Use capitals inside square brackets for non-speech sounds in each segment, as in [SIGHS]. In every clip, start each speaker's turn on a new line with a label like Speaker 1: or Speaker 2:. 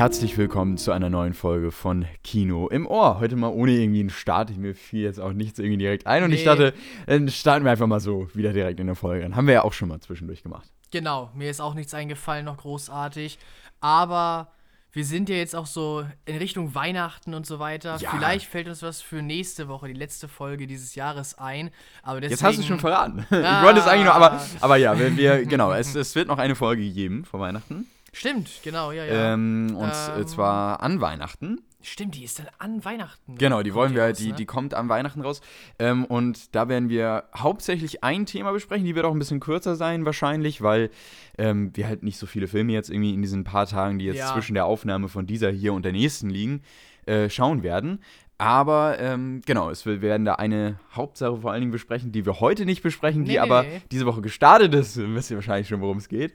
Speaker 1: Herzlich willkommen zu einer neuen Folge von Kino im Ohr. Heute mal ohne irgendwie einen Start. Mir fiel jetzt auch nichts irgendwie direkt ein und
Speaker 2: Nee.
Speaker 1: ich dachte, dann starten wir einfach mal so wieder direkt in der Folge. Dann haben wir ja auch schon mal zwischendurch gemacht.
Speaker 2: Genau, mir ist auch nichts eingefallen, noch großartig. Aber wir sind ja jetzt auch so in Richtung Weihnachten und so weiter.
Speaker 1: Ja.
Speaker 2: Vielleicht fällt uns was für nächste Woche, die letzte Folge dieses Jahres ein. Aber deswegen,
Speaker 1: Jetzt hast du es schon verraten. [LAUGHS] Ich
Speaker 2: Ah.
Speaker 1: wollte es eigentlich noch, aber, aber ja, wir, wir genau, es, es wird noch eine Folge geben vor Weihnachten.
Speaker 2: Stimmt, genau, ja, ja.
Speaker 1: Ähm, und
Speaker 2: Ähm.
Speaker 1: zwar an Weihnachten.
Speaker 2: Stimmt, die ist dann an Weihnachten.
Speaker 1: Genau, die wollen wir,
Speaker 2: raus,
Speaker 1: die,
Speaker 2: ne?
Speaker 1: die kommt am Weihnachten raus. Ähm, und da werden wir hauptsächlich ein Thema besprechen. Die wird auch ein bisschen kürzer sein, wahrscheinlich, weil ähm, wir halt nicht so viele Filme jetzt irgendwie in diesen paar Tagen, die jetzt
Speaker 2: Ja.
Speaker 1: zwischen der Aufnahme von dieser hier und der nächsten liegen, äh, schauen werden. Aber ähm, genau, es, wir werden da eine Hauptsache vor allen Dingen besprechen, die wir heute nicht besprechen, die
Speaker 2: Nee,
Speaker 1: aber diese Woche gestartet ist. Wisst ihr wahrscheinlich schon, worum es geht.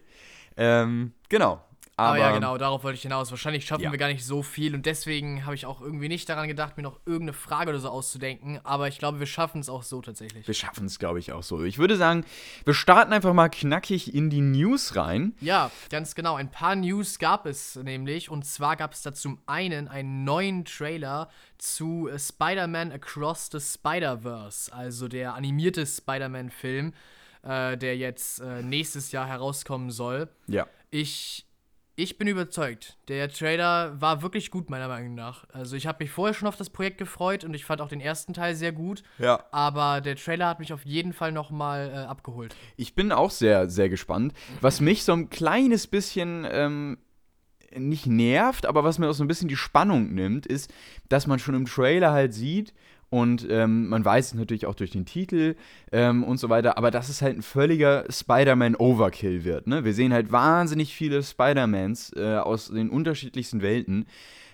Speaker 1: Ähm, genau.
Speaker 2: Aber,
Speaker 1: Aber
Speaker 2: ja, genau, darauf wollte ich hinaus. Wahrscheinlich schaffen
Speaker 1: Ja.
Speaker 2: wir gar nicht so viel und deswegen habe ich auch irgendwie nicht daran gedacht, mir noch irgendeine Frage oder so auszudenken. Aber ich glaube, wir schaffen es auch so tatsächlich.
Speaker 1: Wir schaffen es, glaube ich, auch so. Ich würde sagen, wir starten einfach mal knackig in die News rein.
Speaker 2: Ja, ganz genau. Ein paar News gab es nämlich. Und zwar gab es da zum einen einen neuen Trailer zu äh, Spider-Man Across the Spider-Verse, also der animierte Spider-Man-Film, äh, der jetzt äh, nächstes Jahr herauskommen soll.
Speaker 1: Ja.
Speaker 2: Ich, ich bin überzeugt. Der Trailer war wirklich gut, meiner Meinung nach. Also, ich habe mich vorher schon auf das Projekt gefreut und ich fand auch den ersten Teil sehr gut.
Speaker 1: Ja.
Speaker 2: Aber der Trailer hat mich auf jeden Fall nochmal äh, abgeholt.
Speaker 1: Ich bin auch sehr, sehr gespannt. Was mich so ein kleines bisschen ähm, nicht nervt, aber was mir auch so ein bisschen die Spannung nimmt, ist, dass man schon im Trailer halt sieht und ähm, man weiß es natürlich auch durch den Titel ähm, und so weiter, aber dass es halt ein völliger Spider-Man-Overkill wird. Ne? Wir sehen halt wahnsinnig viele Spider-Mans äh, aus den unterschiedlichsten Welten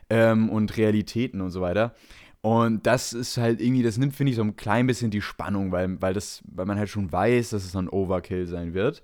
Speaker 1: ähm, und Realitäten und so weiter. Und das ist halt irgendwie, das nimmt, finde ich, so ein klein bisschen die Spannung, weil, weil, das, weil man halt schon weiß, dass es ein Overkill sein wird.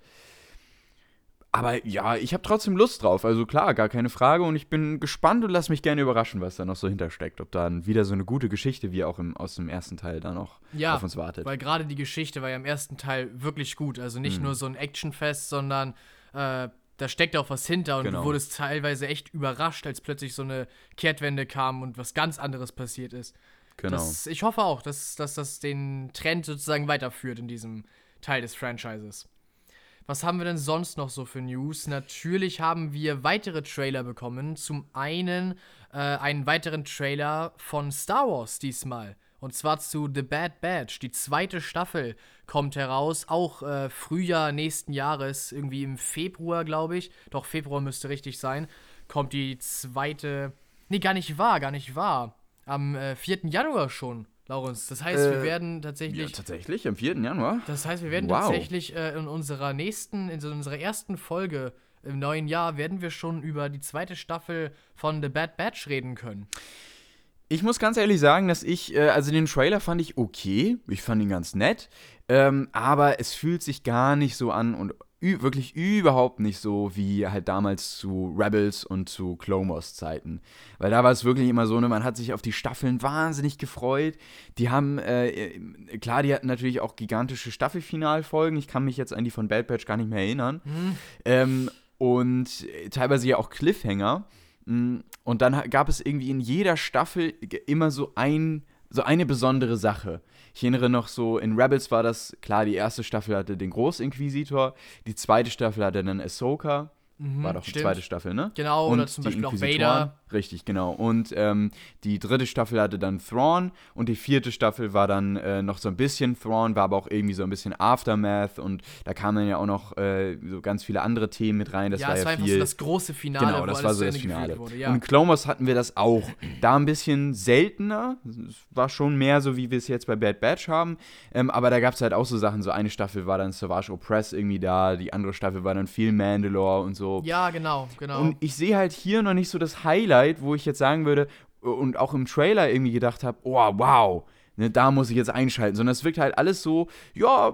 Speaker 1: Aber ja, ich habe trotzdem Lust drauf. Also klar, gar keine Frage. Und ich bin gespannt und lass mich gerne überraschen, was da noch so hintersteckt. Ob dann wieder so eine gute Geschichte wie auch im, aus dem ersten Teil da noch
Speaker 2: Ja,
Speaker 1: auf uns wartet.
Speaker 2: Weil gerade die Geschichte war ja im ersten Teil wirklich gut. Also
Speaker 1: Mhm.
Speaker 2: nicht nur so ein Actionfest, sondern äh, da steckt auch was hinter und
Speaker 1: Genau.
Speaker 2: du wurdest teilweise echt überrascht, als plötzlich so eine Kehrtwende kam und was ganz anderes passiert ist.
Speaker 1: genau.
Speaker 2: Das, ich hoffe auch, dass, dass das den Trend sozusagen weiterführt in diesem Teil des Franchises. Was haben wir denn sonst noch so für News? Natürlich haben wir weitere Trailer bekommen. Zum einen äh, einen weiteren Trailer von Star Wars diesmal. Und zwar zu The Bad Batch. Die zweite Staffel kommt heraus, auch äh, Frühjahr nächsten Jahres, irgendwie im Februar, glaube ich. Doch, Februar müsste richtig sein. Kommt die zweite. Nee, gar nicht wahr, gar nicht wahr. Am äh, 4. Januar schon, Laurens. Das heißt, wir
Speaker 1: Äh,
Speaker 2: werden
Speaker 1: ja,
Speaker 2: tatsächlich.
Speaker 1: tatsächlich, am 4. Januar.
Speaker 2: Das heißt, wir werden
Speaker 1: Wow.
Speaker 2: tatsächlich äh, in unserer nächsten, in unserer ersten Folge im neuen Jahr, werden wir schon über die zweite Staffel von The Bad Batch reden können.
Speaker 1: Ich muss ganz ehrlich sagen, dass ich, äh, also den Trailer fand ich okay. Ich fand ihn ganz nett. Ähm, aber es fühlt sich gar nicht so an und wirklich überhaupt nicht so wie halt damals zu Rebels und zu Wars Zeiten. Weil da war es wirklich immer so, ne, man hat sich auf die Staffeln wahnsinnig gefreut. Die haben, äh, äh, klar, die hatten natürlich auch gigantische Staffelfinalfolgen. Ich kann mich jetzt an die von Bad Batch gar nicht mehr erinnern. Ähm, und äh, teilweise ja auch Cliffhanger. Mm, Und dann gab es irgendwie in jeder Staffel immer so ein so eine besondere Sache. Ich erinnere noch so, in Rebels war das, klar, die erste Staffel hatte den Großinquisitor, die zweite Staffel hatte dann Ahsoka, war doch die
Speaker 2: stimmt.
Speaker 1: zweite Staffel, ne?
Speaker 2: Genau,
Speaker 1: und
Speaker 2: oder zum
Speaker 1: die
Speaker 2: Beispiel auch. Vader.
Speaker 1: Richtig, genau. Und ähm, die dritte Staffel hatte dann Thrawn und die vierte Staffel war dann äh, noch so ein bisschen Thrawn, war aber auch irgendwie so ein bisschen Aftermath und da kamen dann ja auch noch äh, so ganz viele andere Themen mit rein. Das
Speaker 2: ja,
Speaker 1: war
Speaker 2: es
Speaker 1: ja
Speaker 2: war einfach
Speaker 1: viel.
Speaker 2: so das große Finale,
Speaker 1: Genau, das war so das Finale.
Speaker 2: wurde. Ja.
Speaker 1: Und in Clone Wars hatten wir das auch. Da ein bisschen seltener. Es war schon mehr so, wie wir es jetzt bei Bad Batch haben. Ähm, aber da gab es halt auch so Sachen. So eine Staffel war dann Savage Opress irgendwie da. Die andere Staffel war dann viel Mandalore und so.
Speaker 2: Ja, genau, genau.
Speaker 1: Und ich sehe halt hier noch nicht so das Highlight, wo ich jetzt sagen würde und auch im Trailer irgendwie gedacht habe, oh, wow. Ne, da muss ich jetzt einschalten, sondern es wirkt halt alles so, ja,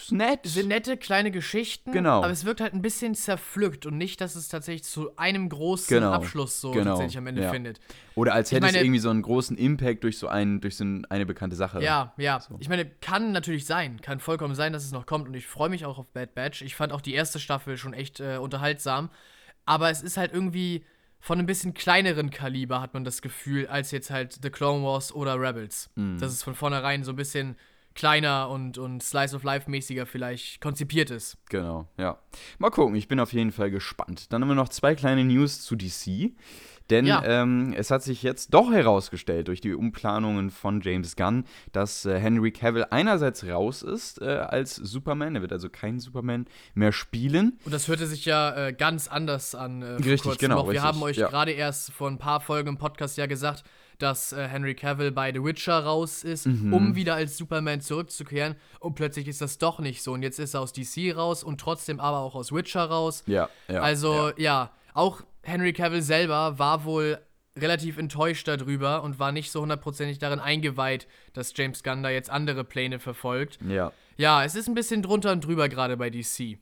Speaker 1: ist nett.
Speaker 2: Es sind nette kleine Geschichten,
Speaker 1: Genau.
Speaker 2: aber es wirkt halt ein bisschen zerpflückt und nicht, dass es tatsächlich zu einem großen
Speaker 1: Genau,
Speaker 2: Abschluss so
Speaker 1: genau,
Speaker 2: tatsächlich am Ende
Speaker 1: ja.
Speaker 2: findet.
Speaker 1: Oder als hätte es
Speaker 2: meine-
Speaker 1: irgendwie so einen großen Impact durch so, einen, durch so ein, eine bekannte Sache.
Speaker 2: Ja, ja. Ich meine, kann natürlich sein, kann vollkommen sein, dass es noch kommt und ich freue mich auch auf Bad Batch. Ich fand auch die erste Staffel schon echt äh, unterhaltsam, aber es ist halt irgendwie von ein bisschen kleineren Kaliber, hat man das Gefühl, als jetzt halt The Clone Wars oder Rebels.
Speaker 1: Mhm.
Speaker 2: Dass es von vornherein so ein bisschen kleiner und, und Slice of Life-mäßiger vielleicht konzipiert ist.
Speaker 1: Genau, ja. Mal gucken, ich bin auf jeden Fall gespannt. Dann haben wir noch zwei kleine News zu DC. Denn
Speaker 2: Ja.
Speaker 1: ähm, es hat sich jetzt doch herausgestellt durch die Umplanungen von James Gunn, dass äh, Henry Cavill einerseits raus ist äh, als Superman. Er wird also kein Superman mehr spielen.
Speaker 2: Und das hörte sich ja äh, ganz anders an. Äh,
Speaker 1: Richtig, genau,
Speaker 2: noch. Wir
Speaker 1: richtig,
Speaker 2: haben euch
Speaker 1: ja.
Speaker 2: gerade erst vor ein paar Folgen im Podcast ja gesagt, dass äh, Henry Cavill bei The Witcher raus ist,
Speaker 1: Mhm.
Speaker 2: um wieder als Superman zurückzukehren. Und plötzlich ist das doch nicht so. Und jetzt ist er aus DC raus und trotzdem aber auch aus Witcher raus.
Speaker 1: Ja, ja.
Speaker 2: also
Speaker 1: ja.
Speaker 2: ja, auch Henry Cavill selber war wohl relativ enttäuscht darüber und war nicht so hundertprozentig darin eingeweiht, dass James Gunn da jetzt andere Pläne verfolgt.
Speaker 1: ja.
Speaker 2: Ja, es ist ein bisschen drunter und drüber gerade bei DC.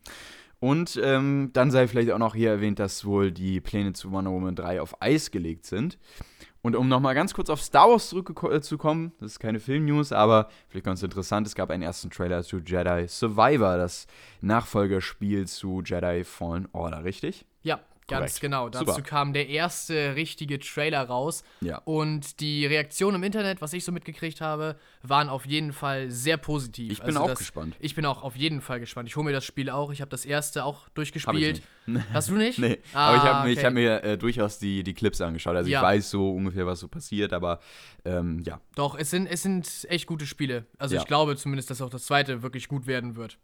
Speaker 1: Und ähm, dann sei vielleicht auch noch hier erwähnt, dass wohl die Pläne zu Wonder Woman 3 auf Eis gelegt sind. Und um nochmal ganz kurz auf Star Wars zurückzukommen, das ist keine Film-News, aber vielleicht ganz interessant, es gab einen ersten Trailer zu Jedi Survivor, das Nachfolgerspiel zu Jedi Fallen Order, richtig?
Speaker 2: Ja, ganz
Speaker 1: Korrekt.
Speaker 2: genau. Dazu
Speaker 1: Super.
Speaker 2: kam der erste richtige Trailer raus.
Speaker 1: Ja.
Speaker 2: Und die Reaktionen im Internet, was ich so mitgekriegt habe, waren auf jeden Fall sehr positiv.
Speaker 1: Ich bin auch gespannt.
Speaker 2: Ich bin auch auf jeden Fall gespannt. Ich hole mir das Spiel auch. Ich habe das erste auch durchgespielt. Hast du nicht? [LAUGHS]
Speaker 1: Nee,
Speaker 2: Ah,
Speaker 1: aber ich habe
Speaker 2: okay.
Speaker 1: hab mir äh, durchaus die, die Clips angeschaut. Also
Speaker 2: Ja.
Speaker 1: ich weiß so ungefähr, was so passiert, aber ähm, ja.
Speaker 2: Doch, es sind, es sind echt gute Spiele. Also
Speaker 1: Ja.
Speaker 2: ich glaube zumindest, dass auch das zweite wirklich gut werden wird.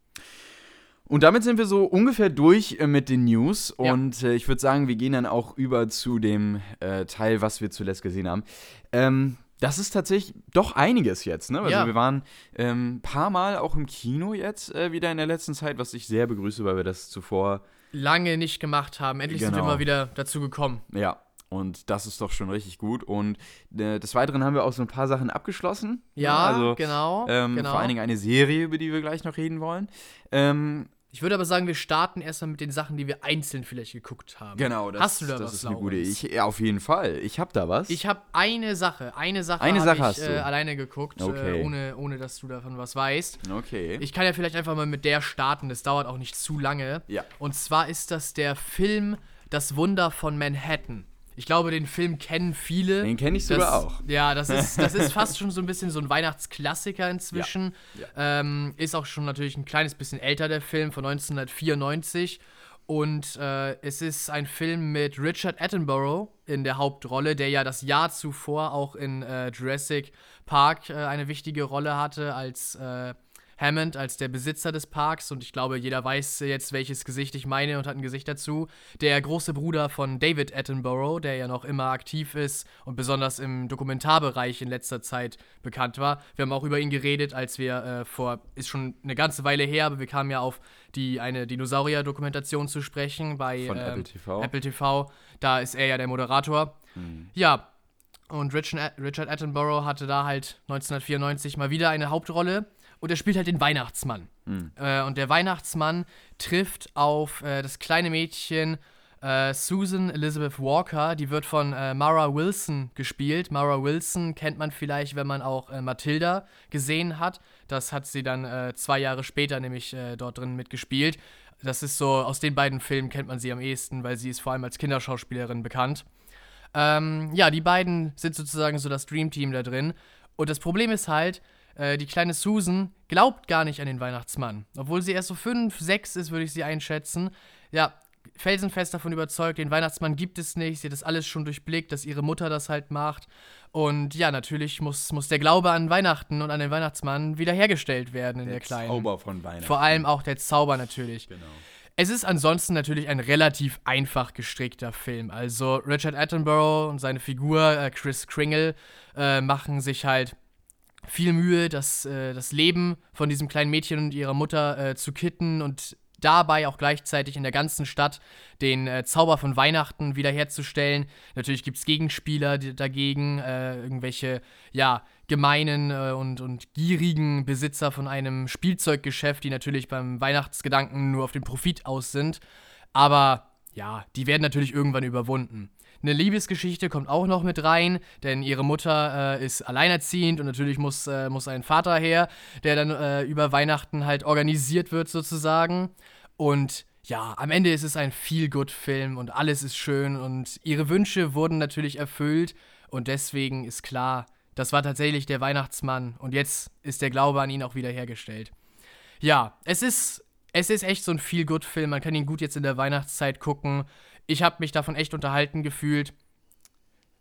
Speaker 1: Und damit sind wir so ungefähr durch äh, mit den News.
Speaker 2: Ja.
Speaker 1: Und äh, ich würde sagen, wir gehen dann auch über zu dem äh, Teil, was wir zuletzt gesehen haben. Ähm, das ist tatsächlich doch einiges jetzt, ne? Also
Speaker 2: Ja.
Speaker 1: wir waren ein paar Mal auch im Kino jetzt äh, wieder in der letzten Zeit, was ich sehr begrüße, weil wir das zuvor,
Speaker 2: Lange nicht gemacht haben. Endlich sind wir
Speaker 1: Genau.
Speaker 2: mal wieder dazu gekommen.
Speaker 1: ja, und das ist doch schon richtig gut. Und äh, des Weiteren haben wir auch so ein paar Sachen abgeschlossen. ne?
Speaker 2: Ja,
Speaker 1: also
Speaker 2: genau.
Speaker 1: ähm,
Speaker 2: genau.
Speaker 1: vor allen Dingen eine Serie, über die wir gleich noch reden wollen. Ähm,
Speaker 2: Ich würde aber sagen, wir starten erstmal mit den Sachen, die wir einzeln vielleicht geguckt haben.
Speaker 1: genau, das,
Speaker 2: Hast du da
Speaker 1: das
Speaker 2: was,
Speaker 1: ist eine gute. Ich, ja, auf jeden Fall. Ich habe da was.
Speaker 2: Ich habe eine Sache, eine Sache,
Speaker 1: Eine Sache
Speaker 2: ich,
Speaker 1: hast du.
Speaker 2: Äh, alleine geguckt,
Speaker 1: Okay.
Speaker 2: äh, ohne, ohne dass du davon was weißt.
Speaker 1: okay.
Speaker 2: Ich kann ja vielleicht einfach mal mit der starten, das dauert auch nicht zu lange.
Speaker 1: Ja.
Speaker 2: Und zwar ist das der Film Das Wunder von Manhattan. Ich glaube, den Film kennen viele.
Speaker 1: Den kenn ich
Speaker 2: das,
Speaker 1: sogar auch.
Speaker 2: Ja, das ist, [LAUGHS] das ist fast schon so ein bisschen so ein Weihnachtsklassiker inzwischen.
Speaker 1: Ja.
Speaker 2: Ähm, ist auch schon natürlich ein kleines bisschen älter, der Film von 1994. Und äh, es ist ein Film mit Richard Attenborough in der Hauptrolle, der ja das Jahr zuvor auch in äh, Jurassic Park äh, eine wichtige Rolle hatte als äh, Hammond, als der Besitzer des Parks. Und ich glaube, jeder weiß jetzt, welches Gesicht ich meine und hat ein Gesicht dazu. Der große Bruder von David Attenborough, der ja noch immer aktiv ist und besonders im Dokumentarbereich in letzter Zeit bekannt war. Wir haben auch über ihn geredet, als wir äh, vor, ist schon eine ganze Weile her, aber wir kamen ja auf die eine Dinosaurier-Dokumentation zu sprechen bei
Speaker 1: Von
Speaker 2: ähm,
Speaker 1: Apple TV.
Speaker 2: Apple TV. Da ist er ja der Moderator. Ja, und Richard Attenborough hatte da halt 1994 mal wieder eine Hauptrolle. Und er spielt halt den Weihnachtsmann. Äh, und der Weihnachtsmann trifft auf äh, das kleine Mädchen äh, Susan Elizabeth Walker. Die wird von äh, Mara Wilson gespielt. Mara Wilson kennt man vielleicht, wenn man auch äh, Matilda gesehen hat. Das hat sie dann äh, zwei Jahre später nämlich dort drin mitgespielt. Das ist so, aus den beiden Filmen kennt man sie am ehesten, weil sie ist vor allem als Kinderschauspielerin bekannt. Ähm, ja, die beiden sind sozusagen so das Dream Team da drin. Und das Problem ist halt, äh, die kleine Susan glaubt gar nicht an den Weihnachtsmann. Obwohl sie erst so fünf, sechs ist, würde ich sie einschätzen. Ja, felsenfest davon überzeugt, den Weihnachtsmann gibt es nicht. Sie hat das alles schon durchblickt, dass ihre Mutter das halt macht. Und ja, natürlich muss, muss der Glaube an Weihnachten und an den Weihnachtsmann wiederhergestellt werden in der, kleinen.
Speaker 1: Zauber von Weihnachten.
Speaker 2: Vor allem auch der Zauber natürlich.
Speaker 1: Genau.
Speaker 2: Es ist ansonsten natürlich ein relativ einfach gestrickter Film. Also Richard Attenborough und seine Figur äh, Chris Kringle äh, machen sich halt viel Mühe, das, äh, das Leben von diesem kleinen Mädchen und ihrer Mutter äh, zu kitten und dabei auch gleichzeitig in der ganzen Stadt den äh, Zauber von Weihnachten wiederherzustellen. Natürlich gibt es Gegenspieler dagegen, äh, irgendwelche, ja, gemeinen äh, und, und gierigen Besitzer von einem Spielzeuggeschäft, die natürlich beim Weihnachtsgedanken nur auf den Profit aus sind. Aber ja, die werden natürlich irgendwann überwunden. Eine Liebesgeschichte kommt auch noch mit rein, denn ihre Mutter äh, ist alleinerziehend und natürlich muss, äh, muss ein Vater her, der dann äh, über Weihnachten halt organisiert wird sozusagen. Und ja, am Ende ist es ein Feel-Good-Film und alles ist schön und ihre Wünsche wurden natürlich erfüllt und deswegen ist klar, das war tatsächlich der Weihnachtsmann und jetzt ist der Glaube an ihn auch wieder hergestellt. Ja, es ist, es ist echt so ein Feel-Good-Film, man kann ihn gut jetzt in der Weihnachtszeit gucken. Ich habe mich davon echt unterhalten gefühlt.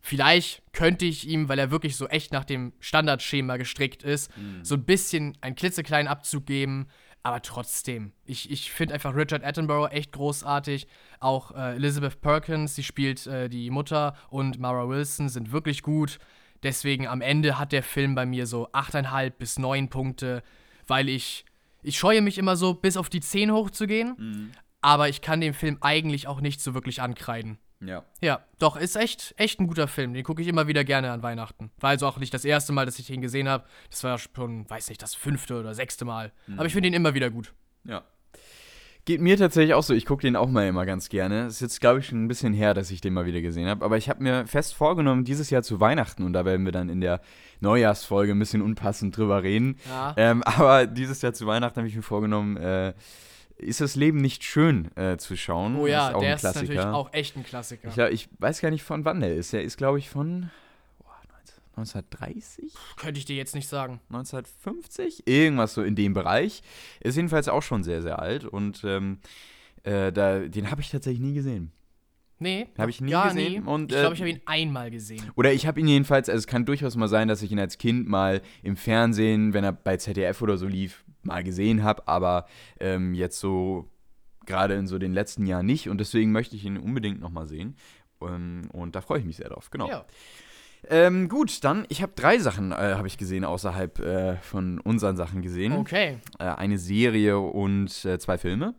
Speaker 2: Vielleicht könnte ich ihm, weil er wirklich so echt nach dem Standardschema gestrickt ist, mhm. so ein bisschen einen klitzekleinen Abzug geben. Aber trotzdem, ich, ich finde einfach Richard Attenborough echt großartig. Auch äh, Elizabeth Perkins, die spielt äh, die Mutter, und Mara Wilson sind wirklich gut. Deswegen am Ende hat der Film bei mir so 8,5 bis 9 Punkte, weil ich, ich scheue mich immer so, bis auf die 10 hochzugehen. Mhm. Aber ich kann dem Film eigentlich auch nicht so wirklich ankreiden.
Speaker 1: Ja.
Speaker 2: Ja, doch, ist echt, echt ein guter Film. Den gucke ich immer wieder gerne an Weihnachten. War also auch nicht das erste Mal, dass ich ihn gesehen habe. Das war schon, weiß nicht, das fünfte oder sechste Mal. Mhm. Aber ich finde ihn immer wieder gut.
Speaker 1: Ja. Geht mir tatsächlich auch so. Ich gucke den auch mal immer ganz gerne. Ist jetzt, glaube ich, schon ein bisschen her, dass ich den mal wieder gesehen habe. Aber ich habe mir fest vorgenommen, dieses Jahr zu Weihnachten, und da werden wir dann in der Neujahrsfolge ein bisschen unpassend drüber reden. Ja. Ähm, [LAUGHS] aber dieses Jahr zu Weihnachten habe ich mir vorgenommen, äh, ist das Leben nicht schön äh, zu schauen.
Speaker 2: Oh ja, ist der ist natürlich auch echt ein Klassiker.
Speaker 1: Ich, ich, weiß gar nicht, von wann der ist. Der ist, glaube ich, von oh, 1930?
Speaker 2: Könnte ich dir jetzt nicht sagen.
Speaker 1: 1950? Irgendwas so in dem Bereich. Ist jedenfalls auch schon sehr, sehr alt. Und ähm, äh, da, den habe ich tatsächlich nie gesehen.
Speaker 2: Nee.
Speaker 1: Habe ich nie
Speaker 2: ja,
Speaker 1: gesehen.
Speaker 2: Nee. Und, ich glaube, ich habe ihn einmal gesehen.
Speaker 1: Oder ich habe ihn jedenfalls, also es kann durchaus mal sein, dass ich ihn als Kind mal im Fernsehen, wenn er bei ZDF oder so lief, mal gesehen habe, aber ähm, jetzt so gerade in so den letzten Jahren nicht und deswegen möchte ich ihn unbedingt nochmal sehen ähm, und da freue ich mich sehr drauf, genau. Ja. Ähm, gut, dann, ich habe drei Sachen, äh, habe ich gesehen, außerhalb äh, von unseren Sachen gesehen.
Speaker 2: Okay.
Speaker 1: Äh, eine Serie und äh, zwei Filme.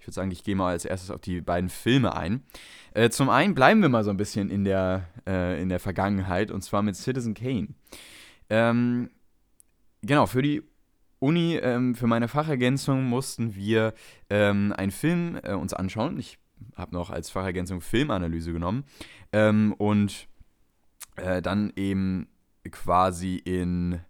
Speaker 1: Ich würde sagen, ich gehe mal als erstes auf die beiden Filme ein. Äh, zum einen bleiben wir mal so ein bisschen in der, äh, in der Vergangenheit und zwar mit Citizen Kane. Ähm, genau, für die Uni, ähm, für meine Fachergänzung mussten wir ähm, einen Film äh, uns anschauen. Ich habe noch als Fachergänzung Filmanalyse genommen ähm, und äh, dann eben quasi in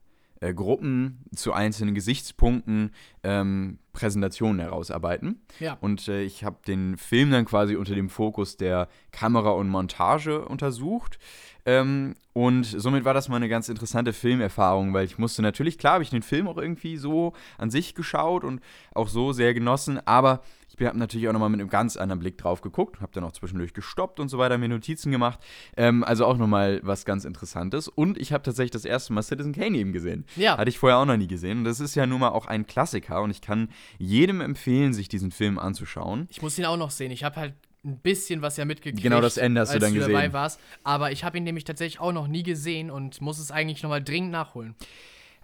Speaker 1: äh, Gruppen zu einzelnen Gesichtspunkten ähm, Präsentationen herausarbeiten.
Speaker 2: Ja.
Speaker 1: Und äh, ich habe den Film dann quasi unter dem Fokus der Kamera und Montage untersucht. Ähm, und somit war das mal eine ganz interessante Filmerfahrung, weil ich musste natürlich, klar, habe ich den Film auch irgendwie so an sich geschaut und auch so sehr genossen, aber ich habe natürlich auch nochmal mit einem ganz anderen Blick drauf geguckt, habe dann auch zwischendurch gestoppt und so weiter, mir Notizen gemacht. Ähm, also auch nochmal was ganz Interessantes. Und ich habe tatsächlich das erste Mal Citizen Kane eben gesehen.
Speaker 2: Ja.
Speaker 1: Hatte ich vorher auch noch nie gesehen. Und das ist ja nun mal auch ein Klassiker und ich kann jedem empfehlen, sich diesen Film anzuschauen.
Speaker 2: Ich muss ihn auch noch sehen. Ich habe halt ein bisschen was ja mitgekriegt.
Speaker 1: Genau das Ende hast du dann du gesehen. dabei
Speaker 2: warst. Aber ich habe ihn nämlich tatsächlich auch noch nie gesehen und muss es eigentlich nochmal dringend nachholen.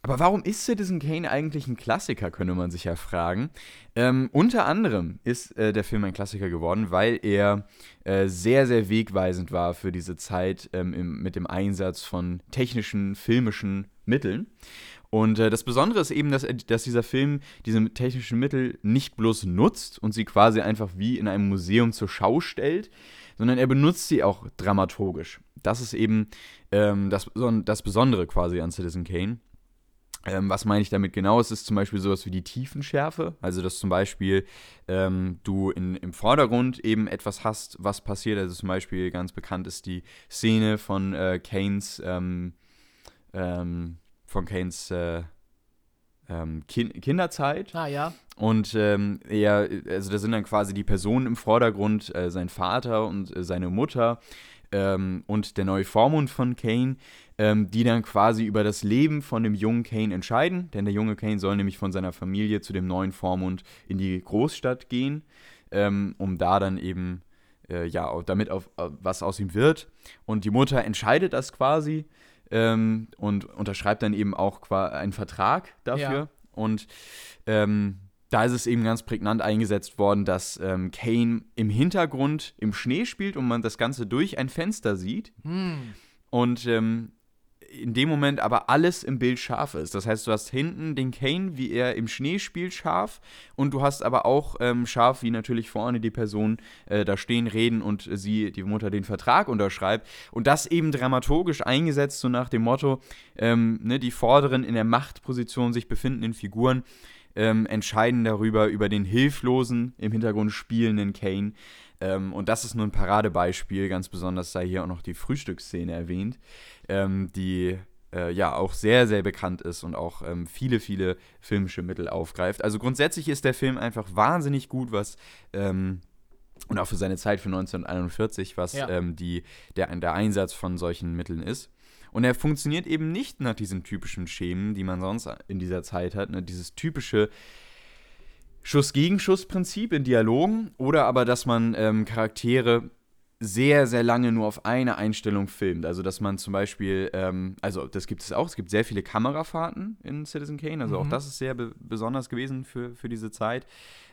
Speaker 1: Aber warum ist Citizen Kane eigentlich ein Klassiker, könnte man sich ja fragen. Ähm, unter anderem ist äh, der Film ein Klassiker geworden, weil er äh, sehr, sehr wegweisend war für diese Zeit ähm, im, mit dem Einsatz von technischen, filmischen Mitteln. Und äh, das Besondere ist eben, dass, dass dieser Film diese technischen Mittel nicht bloß nutzt und sie quasi einfach wie in einem Museum zur Schau stellt, sondern er benutzt sie auch dramaturgisch. Das ist eben ähm, das, das Besondere quasi an Citizen Kane. Ähm, was meine ich damit genau? Es ist zum Beispiel sowas wie die Tiefenschärfe. Also, dass zum Beispiel ähm, du in, im Vordergrund eben etwas hast, was passiert. Also, zum Beispiel ganz bekannt ist die Szene von äh, Kanes ähm, ähm von Kanes äh, ähm, kind Kinderzeit.
Speaker 2: Ah, ja.
Speaker 1: Und ähm, er, also da sind dann quasi die Personen im Vordergrund, äh, sein Vater und äh, seine Mutter ähm, und der neue Vormund von Kane, ähm, die dann quasi über das Leben von dem jungen Kane entscheiden. Denn der junge Kane soll nämlich von seiner Familie zu dem neuen Vormund in die Großstadt gehen, ähm, um da dann eben, äh, ja, damit auf, was aus ihm wird. Und die Mutter entscheidet das quasi ähm, und unterschreibt dann eben auch einen Vertrag dafür. Ja. Und ähm, da ist es eben ganz prägnant eingesetzt worden, dass ähm, Kane im Hintergrund im Schnee spielt und man das Ganze durch ein Fenster sieht.
Speaker 2: Hm.
Speaker 1: Und ähm, in dem Moment aber alles im Bild scharf ist. Das heißt, du hast hinten den Kane, wie er im Schnee spielt, scharf und du hast aber auch ähm, scharf, wie natürlich vorne die Person äh, da stehen, reden und sie, die Mutter, den Vertrag unterschreibt. Und das eben dramaturgisch eingesetzt, so nach dem Motto, ähm, ne, die vorderen in der Machtposition sich befindenden Figuren ähm, entscheiden darüber, über den hilflosen, im Hintergrund spielenden Kane. Ähm, und das ist nur ein Paradebeispiel, ganz besonders sei hier auch noch die Frühstücksszene erwähnt, ähm, die äh, ja auch sehr, sehr bekannt ist und auch ähm, viele, viele filmische Mittel aufgreift. Also grundsätzlich ist der Film einfach wahnsinnig gut, was ähm, und auch für seine Zeit für 1941, was
Speaker 2: Ja.
Speaker 1: ähm, die, der, der Einsatz von solchen Mitteln ist. Und er funktioniert eben nicht nach diesen typischen Schemen, die man sonst in dieser Zeit hat. Ne? Dieses typische Schuss-Gegenschuss-Prinzip in Dialogen oder aber, dass man ähm, Charaktere sehr, sehr lange nur auf eine Einstellung filmt. Also, dass man zum Beispiel, ähm, also das gibt es auch, es gibt sehr viele Kamerafahrten in Citizen Kane, also auch
Speaker 2: Mhm.
Speaker 1: das ist sehr be besonders gewesen für, für diese Zeit.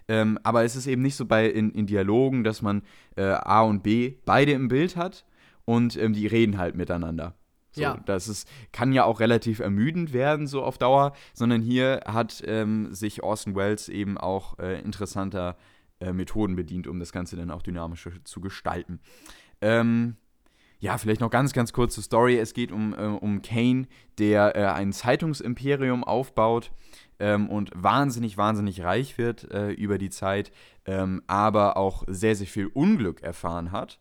Speaker 1: Ähm, aber es ist eben nicht so bei in, in Dialogen, dass man äh, A und B beide im Bild hat und ähm, die reden halt miteinander. So,
Speaker 2: Ja.
Speaker 1: Das ist, kann ja auch relativ ermüdend werden, so auf Dauer, sondern hier hat ähm, sich Orson Welles eben auch äh, interessanter äh, Methoden bedient, um das Ganze dann auch dynamischer zu gestalten. Ähm, ja, vielleicht noch ganz, ganz kurze Story. Es geht um, äh, um Kane, der äh, ein Zeitungsimperium aufbaut ähm, und wahnsinnig, wahnsinnig reich wird äh, über die Zeit, ähm, aber auch sehr, sehr viel Unglück erfahren hat.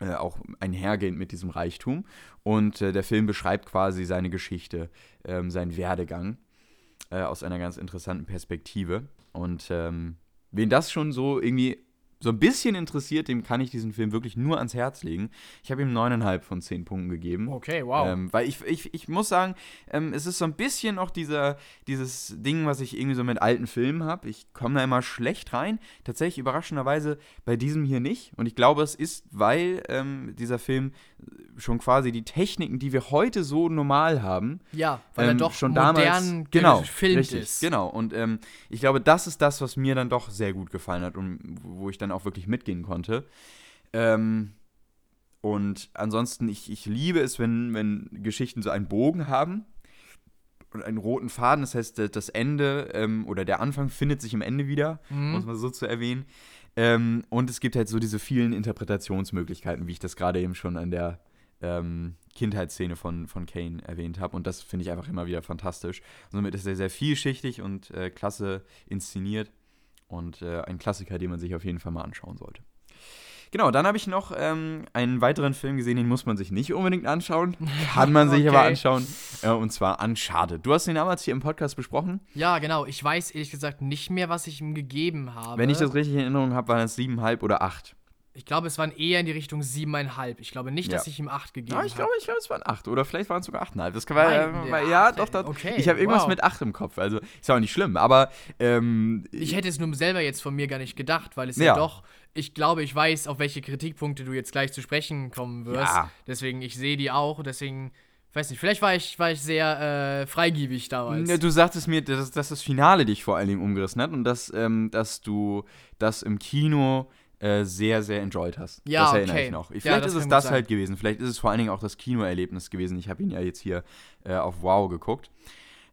Speaker 1: Äh, auch einhergehend mit diesem Reichtum. Und äh, der Film beschreibt quasi seine Geschichte, ähm, seinen Werdegang äh, aus einer ganz interessanten Perspektive. Und ähm, wen das schon so irgendwie so ein bisschen interessiert, dem kann ich diesen Film wirklich nur ans Herz legen. Ich habe ihm 9,5 von 10 Punkten gegeben.
Speaker 2: Okay, wow.
Speaker 1: Ähm, weil ich, ich, ich muss sagen, ähm, es ist so ein bisschen noch dieser, dieses Ding, was ich irgendwie so mit alten Filmen habe. Ich komme da immer schlecht rein. Tatsächlich überraschenderweise bei diesem hier nicht. Und ich glaube, es ist, weil ähm, dieser Film schon quasi die Techniken, die wir heute so normal haben,
Speaker 2: ja, weil er
Speaker 1: ähm,
Speaker 2: doch
Speaker 1: schon
Speaker 2: modern
Speaker 1: damals genau
Speaker 2: gefilmt
Speaker 1: richtig,
Speaker 2: ist.
Speaker 1: Genau und ähm, ich glaube, das ist das, was mir dann doch sehr gut gefallen hat und wo ich dann auch wirklich mitgehen konnte. Ähm, und ansonsten, ich, ich liebe es, wenn, wenn Geschichten so einen Bogen haben und einen roten Faden. Das heißt, das Ende ähm, oder der Anfang findet sich im Ende wieder,
Speaker 2: Mhm.
Speaker 1: muss man so zu erwähnen. Ähm, und es gibt halt so diese vielen Interpretationsmöglichkeiten, wie ich das gerade eben schon an der ähm, Kindheitsszene von, von Kane erwähnt habe. Und das finde ich einfach immer wieder fantastisch. Somit ist er sehr vielschichtig und äh, klasse inszeniert. Und äh, ein Klassiker, den man sich auf jeden Fall mal anschauen sollte. Genau, dann habe ich noch ähm, einen weiteren Film gesehen, den muss man sich nicht unbedingt anschauen. [LAUGHS] Kann man sich aber
Speaker 2: Okay.
Speaker 1: anschauen. Äh, und zwar Uncharted. Du hast den damals hier im Podcast besprochen.
Speaker 2: Ja, genau. Ich weiß ehrlich gesagt nicht mehr, was ich ihm gegeben habe.
Speaker 1: Wenn ich das richtig in Erinnerung habe, waren es siebeneinhalb oder acht.
Speaker 2: Ich glaube, es waren eher in die Richtung siebeneinhalb. Ich glaube nicht, dass
Speaker 1: Ja.
Speaker 2: ich ihm acht gegeben
Speaker 1: Ja,
Speaker 2: habe.
Speaker 1: Ah, ich glaube, ich glaube, es waren acht oder vielleicht waren es sogar achteinhalb. Das kann man,
Speaker 2: Nein,
Speaker 1: äh,
Speaker 2: ja,
Speaker 1: ja,
Speaker 2: acht,
Speaker 1: doch, doch.
Speaker 2: okay,
Speaker 1: ich habe irgendwas
Speaker 2: wow.
Speaker 1: mit acht im Kopf. Also ist ja auch nicht schlimm, aber ähm,
Speaker 2: Ich hätte es nur selber jetzt von mir gar nicht gedacht, weil es ja,
Speaker 1: Ja.
Speaker 2: doch, ich glaube, ich weiß, auf welche Kritikpunkte du jetzt gleich zu sprechen kommen wirst.
Speaker 1: Ja.
Speaker 2: Deswegen, ich sehe die auch, deswegen, weiß nicht, vielleicht war ich, war ich sehr äh, freigiebig damals.
Speaker 1: Ja, du sagtest mir, dass, dass das Finale dich vor allen Dingen umgerissen hat und dass, ähm, dass du das im Kino äh, sehr, sehr enjoyed hast.
Speaker 2: Ja,
Speaker 1: das erinnere
Speaker 2: okay.
Speaker 1: ich noch.
Speaker 2: Ja,
Speaker 1: Vielleicht
Speaker 2: das
Speaker 1: ist es das
Speaker 2: sein.
Speaker 1: halt gewesen. Vielleicht ist es vor allen Dingen auch das Kinoerlebnis gewesen. Ich habe ihn ja jetzt hier äh, auf Wow geguckt.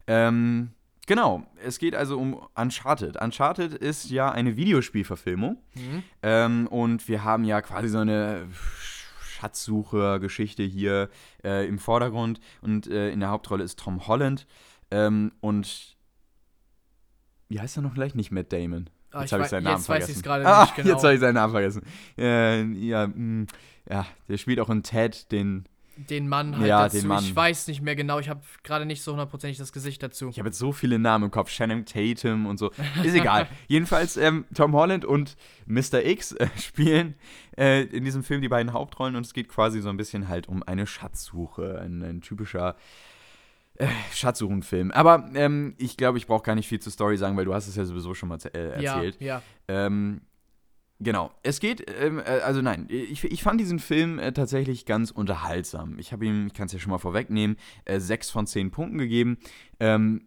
Speaker 1: Ähm, genau, es geht also um Uncharted. Uncharted ist ja eine Videospielverfilmung.
Speaker 2: Mhm.
Speaker 1: Ähm, und wir haben ja quasi so eine Schatzsucher-Geschichte hier äh, im Vordergrund. Und äh, in der Hauptrolle ist Tom Holland. Ähm, und wie heißt er noch gleich? Nicht Matt Damon.
Speaker 2: Ah,
Speaker 1: Jetzt habe ich seinen Namen
Speaker 2: jetzt weiß
Speaker 1: vergessen.
Speaker 2: ich's gerade [LAUGHS]
Speaker 1: ah,
Speaker 2: nicht genau.
Speaker 1: Jetzt habe ich seinen Namen vergessen. Äh, ja, mh, ja, der spielt auch in Ted, den.
Speaker 2: Den Mann halt
Speaker 1: Ja,
Speaker 2: dazu.
Speaker 1: den Mann.
Speaker 2: Ich weiß nicht mehr genau, ich habe gerade nicht so hundertprozentig das Gesicht dazu.
Speaker 1: Ich habe jetzt so viele Namen im Kopf. Shannon Tatum und so. Ist egal. [LAUGHS] Jedenfalls, ähm, Tom Holland und Mr. X äh, [LAUGHS] spielen äh, in diesem Film die beiden Hauptrollen und es geht quasi so ein bisschen halt um eine Schatzsuche. Ein, ein typischer äh, Schatzsuchenfilm. Aber ähm, ich glaube, ich brauche gar nicht viel zur Story sagen, weil du hast es ja sowieso schon mal äh, erzählt.
Speaker 2: Ja, ja.
Speaker 1: Ähm, genau. Es geht, ähm, äh, also nein, ich, ich fand diesen Film äh, tatsächlich ganz unterhaltsam. Ich habe ihm, ich kann es ja schon mal vorwegnehmen, äh, sechs von zehn Punkten gegeben. Ähm,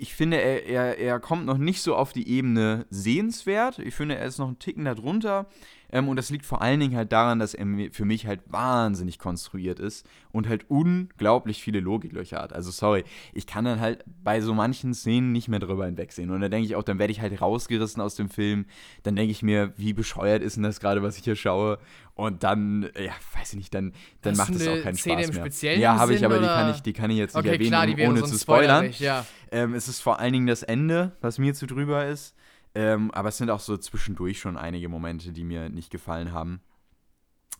Speaker 1: ich finde, er, er, er kommt noch nicht so auf die Ebene sehenswert. Ich finde, er ist noch einen Ticken darunter. Ähm, und das liegt vor allen Dingen halt daran, dass er für mich halt wahnsinnig konstruiert ist und halt unglaublich viele Logiklöcher hat. Also sorry, ich kann dann halt bei so manchen Szenen nicht mehr drüber hinwegsehen. Und da denke ich auch, dann werde ich halt rausgerissen aus dem Film. Dann denke ich mir, wie bescheuert ist denn das gerade, was ich hier schaue? Und dann, ja, weiß ich nicht, dann, dann
Speaker 2: Hast
Speaker 1: macht es auch keinen
Speaker 2: Szene
Speaker 1: Spaß
Speaker 2: im
Speaker 1: mehr. Ja, habe ich, aber die kann
Speaker 2: oder?
Speaker 1: ich, die kann ich jetzt nicht
Speaker 2: Okay,
Speaker 1: erwähnen,
Speaker 2: klar,
Speaker 1: ohne zu spoilern.
Speaker 2: ja.
Speaker 1: Ähm, es ist vor allen Dingen das Ende, was mir zu drüber ist. Ähm, aber es sind auch so zwischendurch schon einige Momente, die mir nicht gefallen haben.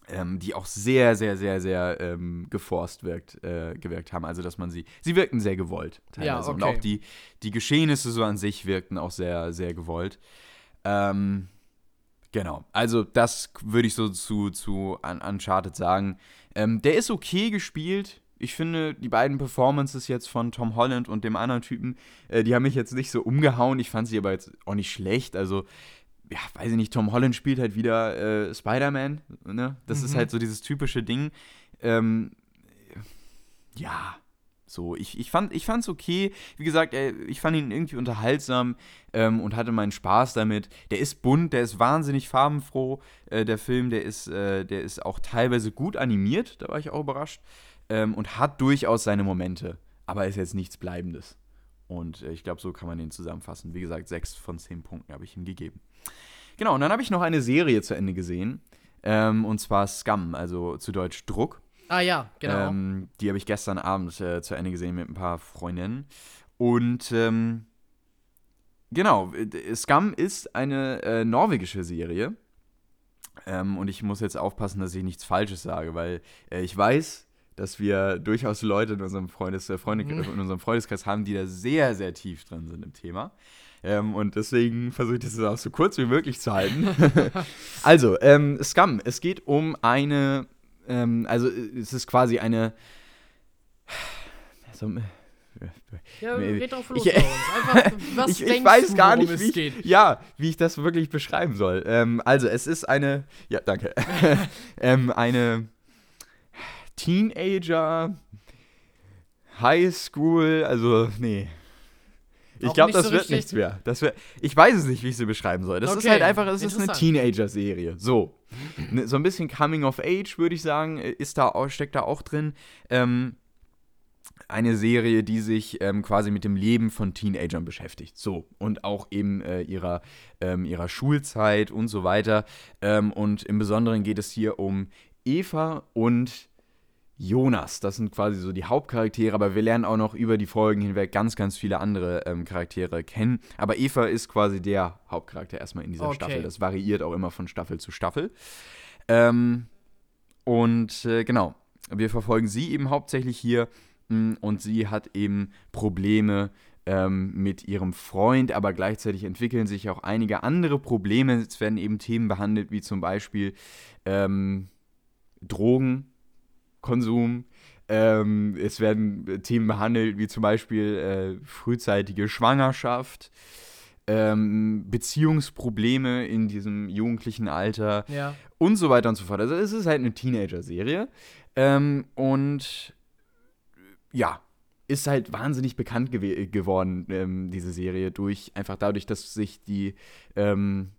Speaker 1: Ähm, die auch sehr, sehr, sehr, sehr ähm, geforst wirkt, äh, gewirkt haben. Also, dass man sie, sie wirkten sehr gewollt teilweise.
Speaker 2: Ja, okay.
Speaker 1: Und auch die, die Geschehnisse so an sich wirkten auch sehr, sehr gewollt. Ähm, genau. Also, das würde ich so zu, zu Un Uncharted sagen. Ähm, der ist okay gespielt. Ich finde, die beiden Performances jetzt von Tom Holland und dem anderen Typen, äh, die haben mich jetzt nicht so umgehauen. Ich fand sie aber jetzt auch nicht schlecht. Also, ja, weiß ich nicht, Tom Holland spielt halt wieder äh, Spider-Man. Ne? Das
Speaker 2: Mhm.
Speaker 1: ist halt so dieses typische Ding. Ähm, ja, so, ich, ich fand es okay. Wie gesagt, äh, ich fand ihn irgendwie unterhaltsam ähm, und hatte meinen Spaß damit. Der ist bunt, der ist wahnsinnig farbenfroh, äh, der Film. Der ist, äh, der ist auch teilweise gut animiert, da war ich auch überrascht. Ähm, und hat durchaus seine Momente, aber ist jetzt nichts Bleibendes. Und äh, ich glaube, so kann man den zusammenfassen. Wie gesagt, sechs von zehn Punkten habe ich ihm gegeben. Genau, und dann habe ich noch eine Serie zu Ende gesehen. Ähm, und zwar Scum, also zu Deutsch Druck.
Speaker 2: Ah ja, genau.
Speaker 1: Ähm, die habe ich gestern Abend äh, zu Ende gesehen mit ein paar Freundinnen. Und ähm, genau, äh, Scum ist eine äh, norwegische Serie. Ähm, und ich muss jetzt aufpassen, dass ich nichts Falsches sage, weil äh, ich weiß, dass wir durchaus Leute in unserem, Freundes, äh, Freunde,
Speaker 2: Mhm.
Speaker 1: in unserem Freundeskreis haben, die da sehr, sehr tief drin sind im Thema. Ähm, und deswegen versuche ich das auch so kurz wie möglich zu halten. [LAUGHS] also, ähm, Scum, es geht um eine, ähm, also äh, es ist quasi eine. [SIGHS] So,
Speaker 2: ja,
Speaker 1: nee,
Speaker 2: red drauf los
Speaker 1: ich-
Speaker 2: bei uns. Einfach, [LAUGHS] was
Speaker 1: ich, ich weiß
Speaker 2: du,
Speaker 1: gar nicht,
Speaker 2: es
Speaker 1: wie ich, ja, wie ich das wirklich beschreiben soll. Ähm, also, es ist eine, ja, danke, [LAUGHS] ähm, eine Teenager High School, also nee. Ich glaube, das
Speaker 2: so
Speaker 1: wird nichts mehr. Das wär, ich weiß es nicht, wie ich sie beschreiben soll. Das ist
Speaker 2: Okay,
Speaker 1: halt einfach, es ist eine. Teenager-Serie. So. Ne, so ein bisschen Coming of Age, würde ich sagen, ist da, steckt da auch drin. Ähm, eine Serie, die sich ähm, quasi mit dem Leben von Teenagern beschäftigt. So. Und auch eben äh, ihrer, ähm, ihrer Schulzeit und so weiter. Ähm, und im Besonderen geht es hier um Eva und Jonas. Das sind quasi so die Hauptcharaktere, aber wir lernen auch noch über die Folgen hinweg ganz, ganz viele andere ähm, Charaktere kennen. Aber Eva ist quasi der Hauptcharakter erstmal in dieser
Speaker 2: Okay.
Speaker 1: Staffel. Das variiert auch immer von Staffel zu Staffel. Ähm, und äh, genau, wir verfolgen sie eben hauptsächlich hier mh, und sie hat eben Probleme ähm, mit ihrem Freund, aber gleichzeitig entwickeln sich auch einige andere Probleme. Es werden eben Themen behandelt, wie zum Beispiel ähm, Drogenkonsum. Ähm, es werden äh, Themen behandelt, wie zum Beispiel äh, frühzeitige Schwangerschaft, ähm, Beziehungsprobleme in diesem jugendlichen Alter
Speaker 2: Ja.
Speaker 1: und so weiter und so fort. Also es ist halt eine Teenager-Serie ähm, und ja, ist halt wahnsinnig bekannt gew geworden, ähm, diese Serie, durch einfach dadurch, dass sich die ähm,